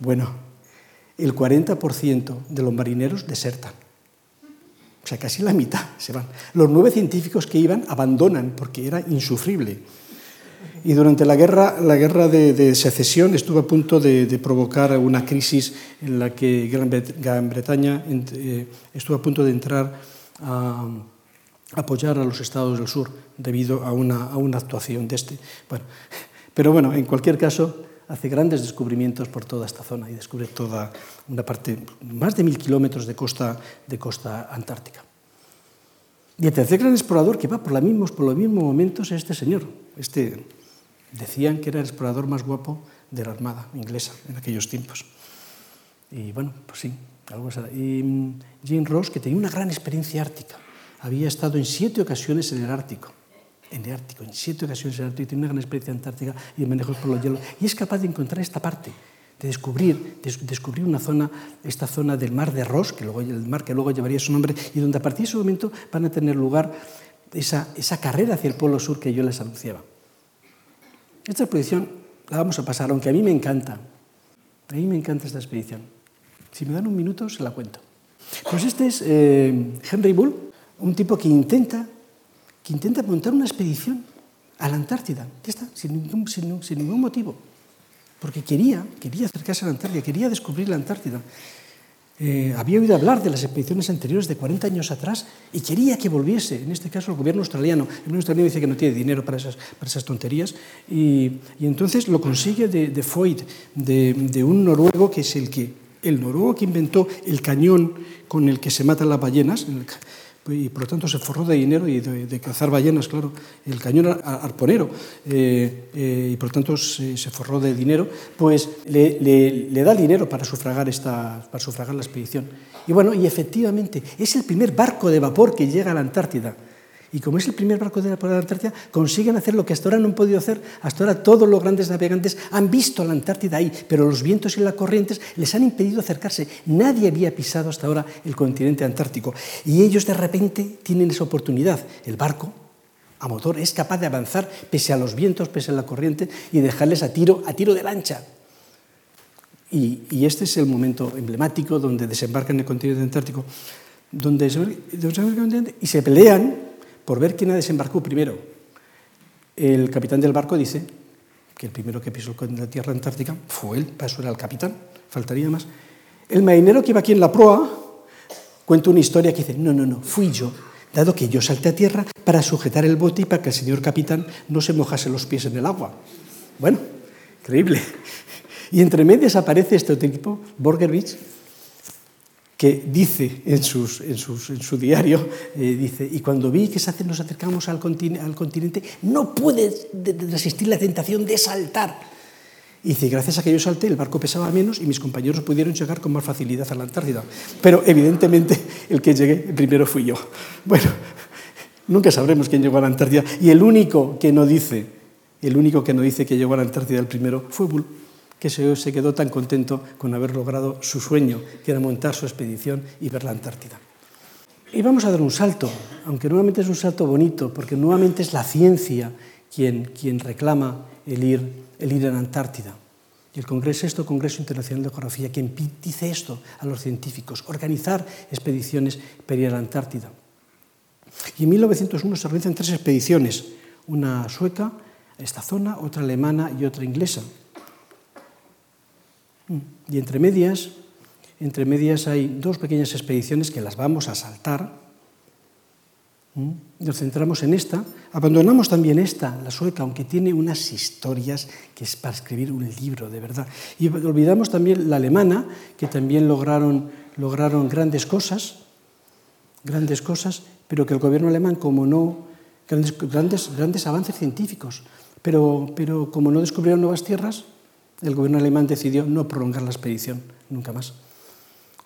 Bueno, el 40% de los marineros desertan. O sea, casi la mitad se van. Los nueve científicos que iban abandonan porque era insufrible. Y durante la guerra, la guerra de, secesión estuvo a punto de, provocar una crisis en la que Gran, Bretaña eh, estuvo a punto de entrar a apoyar a los estados del sur debido a una, a una actuación de este. Bueno, pero bueno, en cualquier caso, hace grandes descubrimientos por toda esta zona y descubre toda una parte, más de mil kilómetros de costa, de costa antártica. Y el tercer gran explorador que va por, la mismos, por los mismos momentos es este señor. Este, decían que era el explorador más guapo de la Armada inglesa en aquellos tiempos. Y bueno, pues sí, algo así. Y mm, Jane Ross, que tenía una gran experiencia ártica, había estado en siete ocasiones en el Ártico en el Ártico, en siete ocasiones en el Ártico, tiene una gran experiencia antártica y manejos por los hielos, y es capaz de encontrar esta parte, de descubrir, de descubrir una zona, esta zona del mar de Ross, que luego, el mar que luego llevaría su nombre, y donde a partir de ese momento van a tener lugar esa, esa carrera hacia el polo sur que yo les anunciaba. Esta expedición la vamos a pasar, aunque a mí me encanta, a mí me encanta esta expedición. Si me dan un minuto, se la cuento. Pues este es eh, Henry Bull, un tipo que intenta que intenta montar una expedición a la Antártida, ya está, sin ningún, motivo, porque quería, quería acercarse a la Antártida, quería descubrir la Antártida. Eh, había oído hablar de las expediciones anteriores de 40 años atrás y quería que volviese, en este caso el gobierno australiano. El gobierno australiano dice que no tiene dinero para esas, tonterías y, entonces lo consigue de, de Foyt, de, de, un noruego que es el que, el noruego que inventó el cañón con el que se matan las ballenas, y por lo tanto se forró de dinero y de, de cazar ballenas, claro. El cañón arponero, eh, eh, y por lo tanto se, se, forró de dinero, pues le, le, le da dinero para sufragar, esta, para sufragar la expedición. Y bueno, y efectivamente es el primer barco de vapor que llega a la Antártida. Y como es el primer barco de la Antártida, consiguen hacer lo que hasta ahora no han podido hacer. Hasta ahora todos los grandes navegantes han visto la Antártida ahí, pero los vientos y las corrientes les han impedido acercarse. Nadie había pisado hasta ahora el continente antártico. Y ellos de repente tienen esa oportunidad. El barco a motor es capaz de avanzar pese a los vientos, pese a la corriente y dejarles a tiro, a tiro de lancha. Y, y este es el momento emblemático donde desembarcan en el continente antártico, donde y se pelean por ver quién ha desembarcado primero. El capitán del barco dice que el primero que pisó la tierra antártica fue él, para eso era el capitán, faltaría más. El marinero que iba aquí en la proa cuenta una historia que dice, no, no, no, fui yo. dado que yo salté a tierra para sujetar el bote y para que el señor capitán no se mojase los pies en el agua. Bueno, increíble. Y entre medias aparece este tipo, Borgervich, que dice en, su diario, eh, dice, y cuando vi que nos acercamos al continente no pude resistir la tentación de saltar. Y dice, gracias a que yo salté, el barco pesaba menos y mis compañeros pudieron llegar con más facilidad a la Antártida. Pero evidentemente el que llegué primero fui yo. Bueno, nunca sabremos quién llegó a la Antártida. Y el único que no dice, el único que no dice que llegó a la Antártida el primero fue Bull que se quedó tan contento con haber logrado su sueño, que era montar su expedición y ver la Antártida. Y vamos a dar un salto, aunque nuevamente es un salto bonito, porque nuevamente es la ciencia quien, reclama el ir, el a la Antártida. Y el Congreso, esto, Congreso Internacional de Geografía, quien dice esto a los científicos, organizar expediciones para ir a la Antártida. Y en 1901 se organizan tres expediciones, una sueca a esta zona, otra alemana y otra inglesa. Y entre medias, entre medias hay dos pequeñas expediciones que las vamos a saltar. Nos centramos en esta. Abandonamos también esta, la sueca, aunque tiene unas historias que es para escribir un libro, de verdad. Y olvidamos también la alemana, que también lograron, lograron grandes cosas, grandes cosas, pero que el gobierno alemán, como no, grandes, grandes, grandes avances científicos, pero, pero como no descubrieron nuevas tierras, el gobierno alemán decidió no prolongar la expedición nunca más.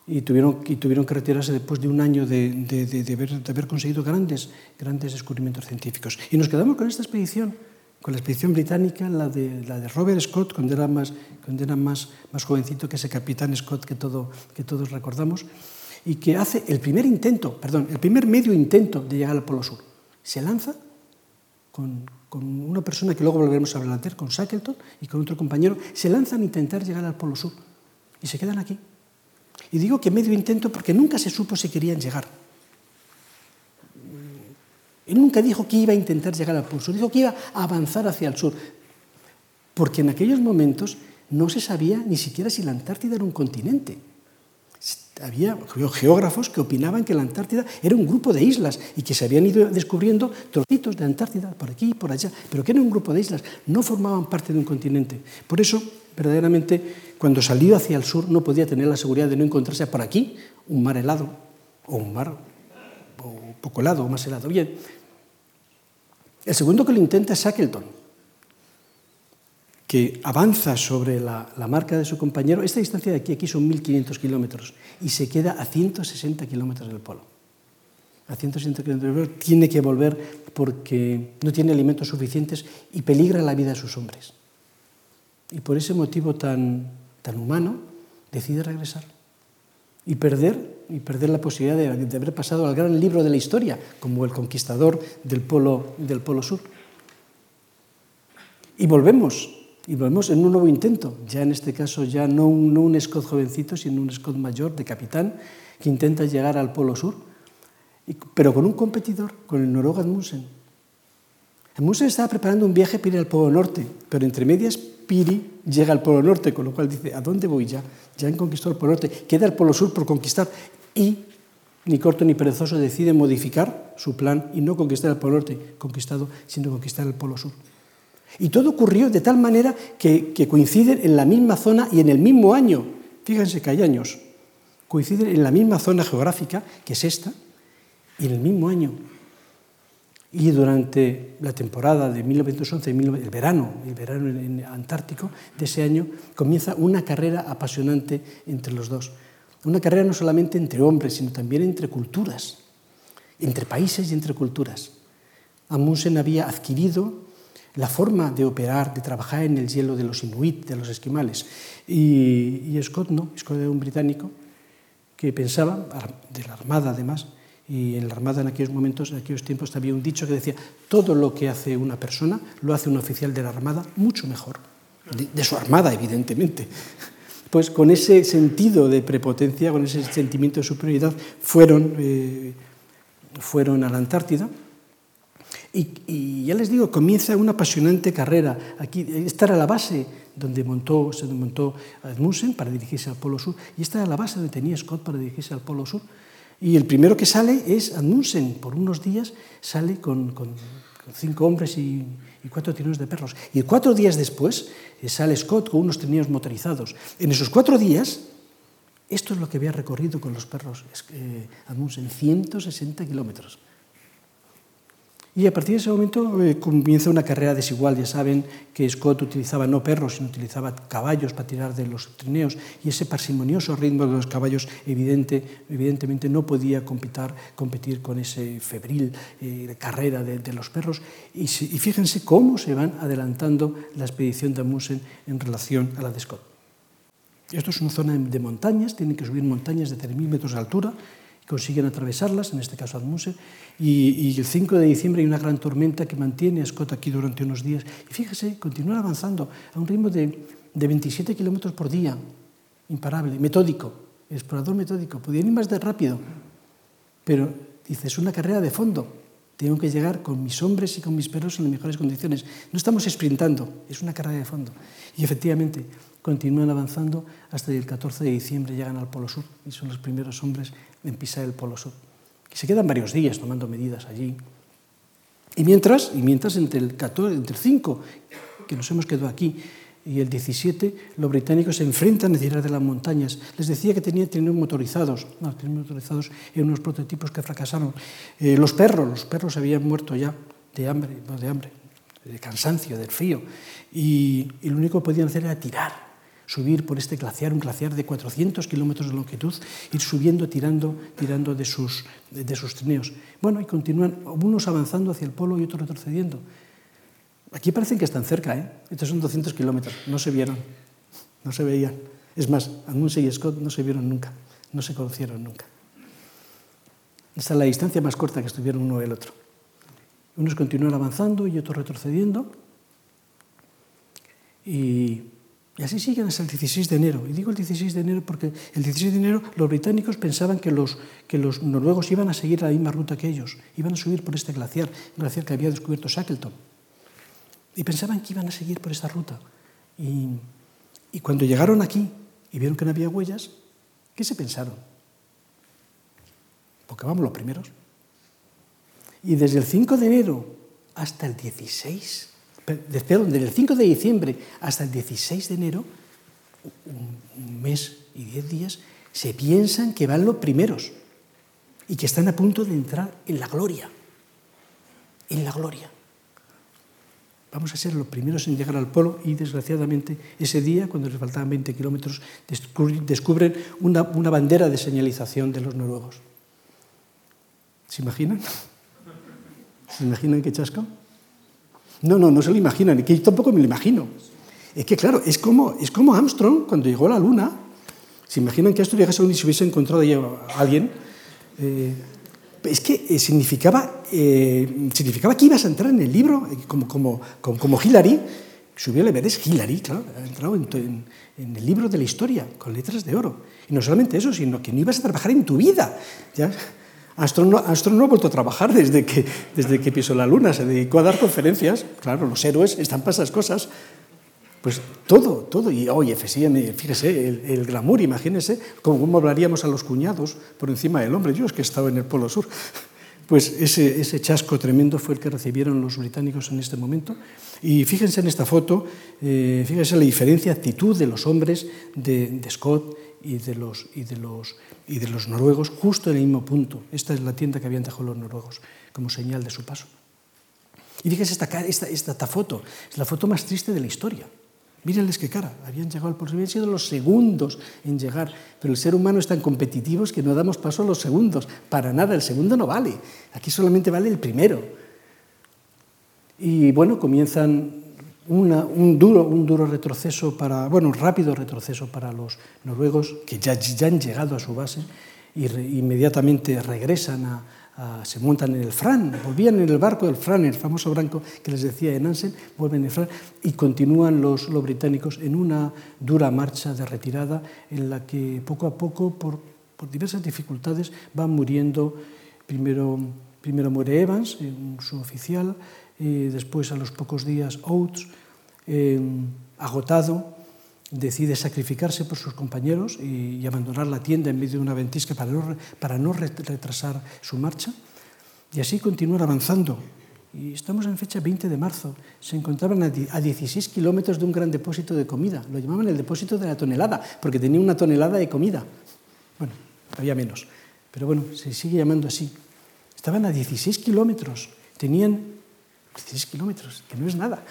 Y tuvieron, tuvieron que retirarse después de un año de, de, de, haber, conseguido grandes, grandes descubrimientos científicos. Y nos quedamos con esta expedición, con la expedición británica, la de, la de Robert Scott, cuando era, más, cuando era más, más jovencito que ese capitán Scott que, todo, que todos recordamos, y que hace el primer intento, perdón, el primer medio intento de llegar al Polo Sur. Se lanza con, con una persona que luego volveremos a hablar, con Shackleton y con otro compañero, se lanzan a intentar llegar al Polo Sur y se quedan aquí. Y digo que medio intento porque nunca se supo si querían llegar. Él nunca dijo que iba a intentar llegar al Polo Sur, dijo que iba a avanzar hacia el sur, porque en aquellos momentos no se sabía ni siquiera si la Antártida era un continente había geógrafos que opinaban que la Antártida era un grupo de islas y que se habían ido descubriendo trocitos de Antártida por aquí y por allá, pero que era un grupo de islas, no formaban parte de un continente. Por eso, verdaderamente, cuando salió hacia el sur no podía tener la seguridad de no encontrarse por aquí un mar helado o un mar o poco helado o más helado. Bien, el segundo que lo intenta es Shackleton que avanza sobre la, la, marca de su compañero, esta distancia de aquí aquí son 1.500 kilómetros y se queda a 160 kilómetros del polo. A 160 kilómetros tiene que volver porque no tiene alimentos suficientes y peligra la vida de sus hombres. Y por ese motivo tan, tan humano decide regresar y perder, y perder la posibilidad de, de haber pasado al gran libro de la historia como el conquistador del polo, del polo sur. Y volvemos y volvemos en un nuevo intento, ya en este caso ya no un, no Scott jovencito, sino un Scott mayor de capitán que intenta llegar al Polo Sur, pero con un competidor, con el noruego Edmundsen. Edmundsen estaba preparando un viaje para ir al Polo Norte, pero entre medias Piri llega al Polo Norte, con lo cual dice, ¿a dónde voy ya? Ya han conquistado el Polo Norte, queda el Polo Sur por conquistar. Y ni corto ni perezoso decide modificar su plan y no conquistar el Polo Norte conquistado, sino conquistar el Polo Sur. Y todo ocurrió de tal manera que, coinciden en la misma zona y en el mismo año. Fíjense que hay años. Coinciden en la misma zona geográfica, que es esta, y en el mismo año. Y durante la temporada de 1911, el verano, el verano en Antártico de ese año, comienza una carrera apasionante entre los dos. Una carrera no solamente entre hombres, sino también entre culturas, entre países y entre culturas. Amundsen había adquirido la forma de operar, de trabajar en el hielo de los inuit, de los esquimales. Y, y Scott no, Scott era un británico que pensaba, de la Armada además, y en la Armada en aquellos momentos, en aquellos tiempos, había un dicho que decía, todo lo que hace una persona lo hace un oficial de la Armada mucho mejor, de, su Armada, evidentemente. Pues con ese sentido de prepotencia, con ese sentimiento de superioridad, fueron, eh, fueron a la Antártida, y, y, ya les digo, comienza una apasionante carrera. Aquí, esta era la base donde montó, se montó Edmundsen para dirigirse al Polo Sur, y esta era la base donde tenía Scott para dirigirse al Polo Sur. Y el primero que sale es Amundsen, por unos días sale con, con, con cinco hombres y, y cuatro trineos de perros. Y cuatro días después eh, sale Scott con unos trineos motorizados. En esos cuatro días, esto es lo que había recorrido con los perros eh, Amundsen, 160 kilómetros. E a partir dese de momento eh, comienza unha carrera desigual. Ya saben que Scott utilizaba no perros, sino utilizaba caballos para tirar de los trineos y ese parsimonioso ritmo de los caballos evidente, evidentemente no podía compitar, competir con ese febril eh, carrera de, de los perros. Y, se, y fíjense cómo se van adelantando la expedición de Amundsen en relación a la de Scott. Esto es una zona de montañas, tienen que subir montañas de 3.000 metros de altura, consiguen atravesarlas, en este caso Admuse, y, y, el 5 de diciembre hay una gran tormenta que mantiene a Scott aquí durante unos días. Y fíjese, continúan avanzando a un ritmo de, de 27 kilómetros por día, imparable, metódico, explorador metódico. Podían ir más de rápido, pero dice, es una carrera de fondo. Tengo que llegar con mis hombres y con mis perros en las mejores condiciones. No estamos sprintando, es una carrera de fondo. Y efectivamente, continúan avanzando hasta el 14 de diciembre llegan al Polo Sur y son los primeros hombres en pisar el Polo Sur. Y se quedan varios días tomando medidas allí. Y mientras, y mientras entre, el 14, entre el 5, que nos hemos quedado aquí, y el 17, los británicos se enfrentan a tirar de las montañas. Les decía que tenían trineos motorizados, no, trineos motorizados eran unos prototipos que fracasaron. Eh, los perros, los perros habían muerto ya de hambre, no de hambre, de cansancio, del frío, y, y lo único que podían hacer era tirar subir por este glaciar, un glaciar de 400 kilómetros de longitud, ir subiendo, tirando, tirando de, sus, de, sus trineos. Bueno, y continúan unos avanzando hacia el polo y otros retrocediendo. Aquí parecen que están cerca, ¿eh? Estos son 200 kilómetros, no se vieron, no se veían. Es más, Amundsen y Scott no se vieron nunca, no se conocieron nunca. Esta es la distancia más corta que estuvieron uno y el otro. Unos continúan avanzando y otros retrocediendo. Y y así siguen hasta el 16 de enero. Y digo el 16 de enero porque el 16 de enero los británicos pensaban que los, que los noruegos iban a seguir la misma ruta que ellos, iban a subir por este glaciar, glaciar que había descubierto Shackleton. Y pensaban que iban a seguir por esta ruta. Y, y cuando llegaron aquí y vieron que no había huellas, ¿qué se pensaron? Porque vamos los primeros. Y desde el 5 de enero hasta el 16 perdón, el 5 de diciembre hasta el 16 de enero, un mes y diez días, se piensan que van los primeros y que están a punto de entrar en la gloria. En la gloria. Vamos a ser los primeros en llegar al polo y desgraciadamente ese día, cuando les faltaban 20 kilómetros, descubren una bandera de señalización de los noruegos. ¿Se imaginan? ¿Se imaginan qué chasco? No, no, no se lo imaginan, y que yo tampoco me lo imagino. Es que, claro, es como, es como Armstrong cuando llegó a la Luna. ¿Se imaginan que esto llegase y se hubiese encontrado a alguien? Eh, es que eh, significaba, eh, significaba que ibas a entrar en el libro, como, como, como, como Hillary, subió el Hillary, claro, ha entrado en, en, en, el libro de la historia, con letras de oro. Y no solamente eso, sino que no ibas a trabajar en tu vida. ¿ya? Armstrong no, Armstrong no ha vuelto a trabajar desde que, desde que pisó la luna, se dedicó a dar conferencias. Claro, los héroes están para esas cosas. Pues todo, todo. Y oye, fíjese, el, el glamour, imagínese cómo, hablaríamos a los cuñados por encima del hombre. Yo es que he estado en el Polo Sur. Pues ese, chasco tremendo fue el que recibieron los británicos en este momento. Y fíjense en esta foto, eh, fíjense la diferencia de actitud de los hombres de Scott y de, los, y, de los, y de los noruegos justo en el mismo punto. Esta es la tienda que habían dejado los noruegos como señal de su paso. Y fíjense esta, esta, esta, foto, es la foto más triste de la historia. Mírenles qué cara, habían llegado al habían sido los segundos en llegar, pero el ser humano es tan competitivo que no damos paso a los segundos, para nada, el segundo no vale, aquí solamente vale el primero. Y bueno, comienzan una, un, duro, un duro retroceso para, bueno, un rápido retroceso para los noruegos que ya, ya han llegado a su base y re, inmediatamente regresan a, a, se montan en el Fran, volvían en el barco del Fran, el famoso barco que les decía en Nansen, vuelven en el Fran y continúan los, los británicos en una dura marcha de retirada en la que poco a poco, por, por diversas dificultades, van muriendo, primero, primero muere Evans, eh, su oficial, y después a los pocos días Oates, eh, agotado, decide sacrificarse por sus compañeros y, y, abandonar la tienda en medio de una ventisca para no, para no retrasar su marcha. Y así continuar avanzando. Y estamos en fecha 20 de marzo. Se encontraban a 16 kilómetros de un gran depósito de comida. Lo llamaban el depósito de la tonelada, porque tenía una tonelada de comida. Bueno, había menos. Pero bueno, se sigue llamando así. Estaban a 16 kilómetros. Tenían 16 kilómetros, que no es nada.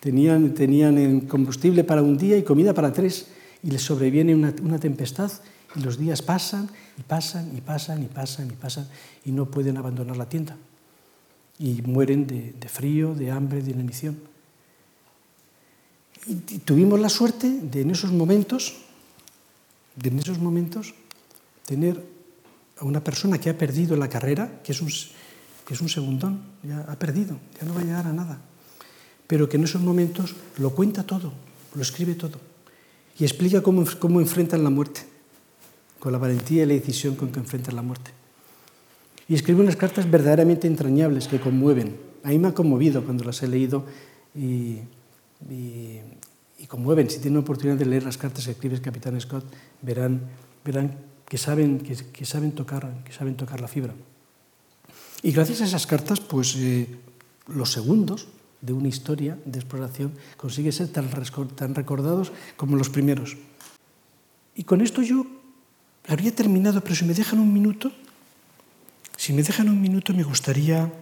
Tenían, tenían combustible para un día y comida para tres. Y les sobreviene una, una tempestad y los días pasan y pasan y pasan y pasan y pasan y no pueden abandonar la tienda. Y mueren de, de frío, de hambre, de inanición. Y, y tuvimos la suerte de en esos momentos, de en esos momentos, tener a una persona que ha perdido la carrera, que es un, que es un segundón, ya ha perdido, ya no va a llegar a nada, pero que en esos momentos lo cuenta todo, lo escribe todo y explica cómo, cómo enfrentan la muerte, con la valentía y la decisión con que enfrentan la muerte. Y escribe unas cartas verdaderamente entrañables que conmueven. A mí me ha conmovido cuando las he leído y, y, conmueven. Si tienen la oportunidad de leer las cartas que escribe el capitán Scott, verán, verán que saben, que, saben tocar, que saben tocar la fibra. Y gracias a esas cartas, pues eh, los segundos de una historia de exploración consiguen ser tan, tan recordados como los primeros. Y con esto yo habría terminado, pero si me dejan un minuto, si me dejan un minuto me gustaría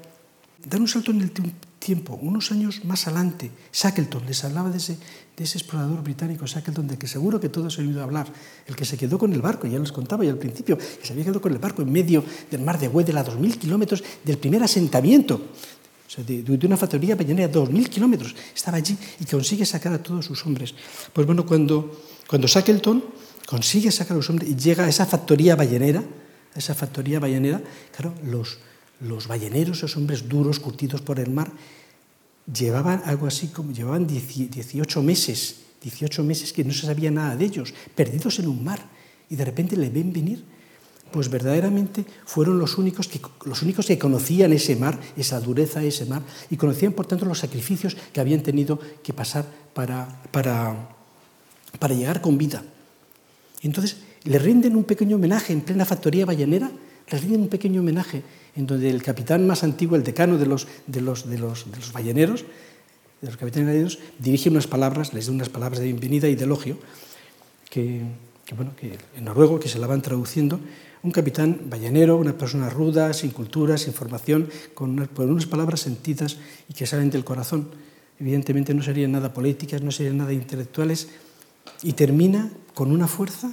dar un salto en el tiempo, unos años más adelante. Shackleton, les hablaba de ese, de ese explorador británico Shackleton, de que seguro que todos han oído hablar, el que se quedó con el barco, ya les contaba ya al principio, que se había quedado con el barco en medio del mar de Weddell a 2.000 kilómetros del primer asentamiento. O sea, de, de, una factoría ballenera a 2.000 kilómetros. Estaba allí y consigue sacar a todos sus hombres. Pues bueno, cuando, cuando Shackleton consigue sacar a los hombres y llega a esa factoría ballenera, a esa factoría ballenera, claro, los, los balleneros, esos hombres duros, curtidos por el mar, llevaban algo así como, llevaban 18 meses, 18 meses que no se sabía nada de ellos, perdidos en un mar, y de repente le ven venir, pues verdaderamente fueron los únicos que, los únicos que conocían ese mar, esa dureza de ese mar, y conocían por tanto los sacrificios que habían tenido que pasar para, para, para llegar con vida. Entonces le rinden un pequeño homenaje en plena factoría ballenera, le rinden un pequeño homenaje en donde el capitán más antiguo, el decano de los, de los, de los, de los balleneros, de los capitanes dirige unas palabras, les da unas palabras de bienvenida y de elogio, que, que, bueno, que en noruego, que se la van traduciendo, un capitán ballenero, una persona ruda, sin cultura, sin formación, con unas, con unas palabras sentidas y que salen del corazón. Evidentemente no serían nada políticas, no serían nada intelectuales, y termina con una fuerza,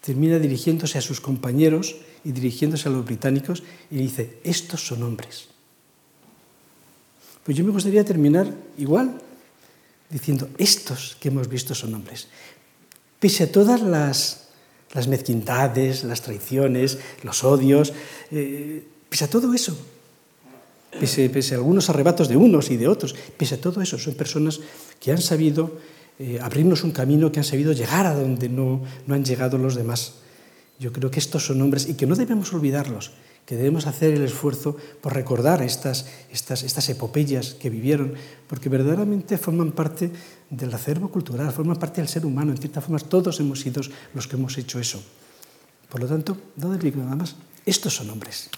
termina dirigiéndose a sus compañeros y dirigiéndose a los británicos y dice, estos son hombres. Pues yo me gustaría terminar igual, diciendo, estos que hemos visto son hombres. Pese a todas las, mezquindades, las traiciones, los odios, eh, pese a todo eso, pese, pese a algunos arrebatos de unos y de otros, pese a todo eso, son personas que han sabido eh, abrirnos un camino, que han sabido llegar a donde no, no han llegado los demás. Yo creo que estos son nombres y que no debemos olvidarlos, que debemos hacer el esfuerzo por recordar estas, estas, estas epopeyas que vivieron, porque verdaderamente forman parte del acervo cultural, forman parte del ser humano. En cierta forma, todos hemos sido los que hemos hecho eso. Por lo tanto, no del nada más. Estos son nombres.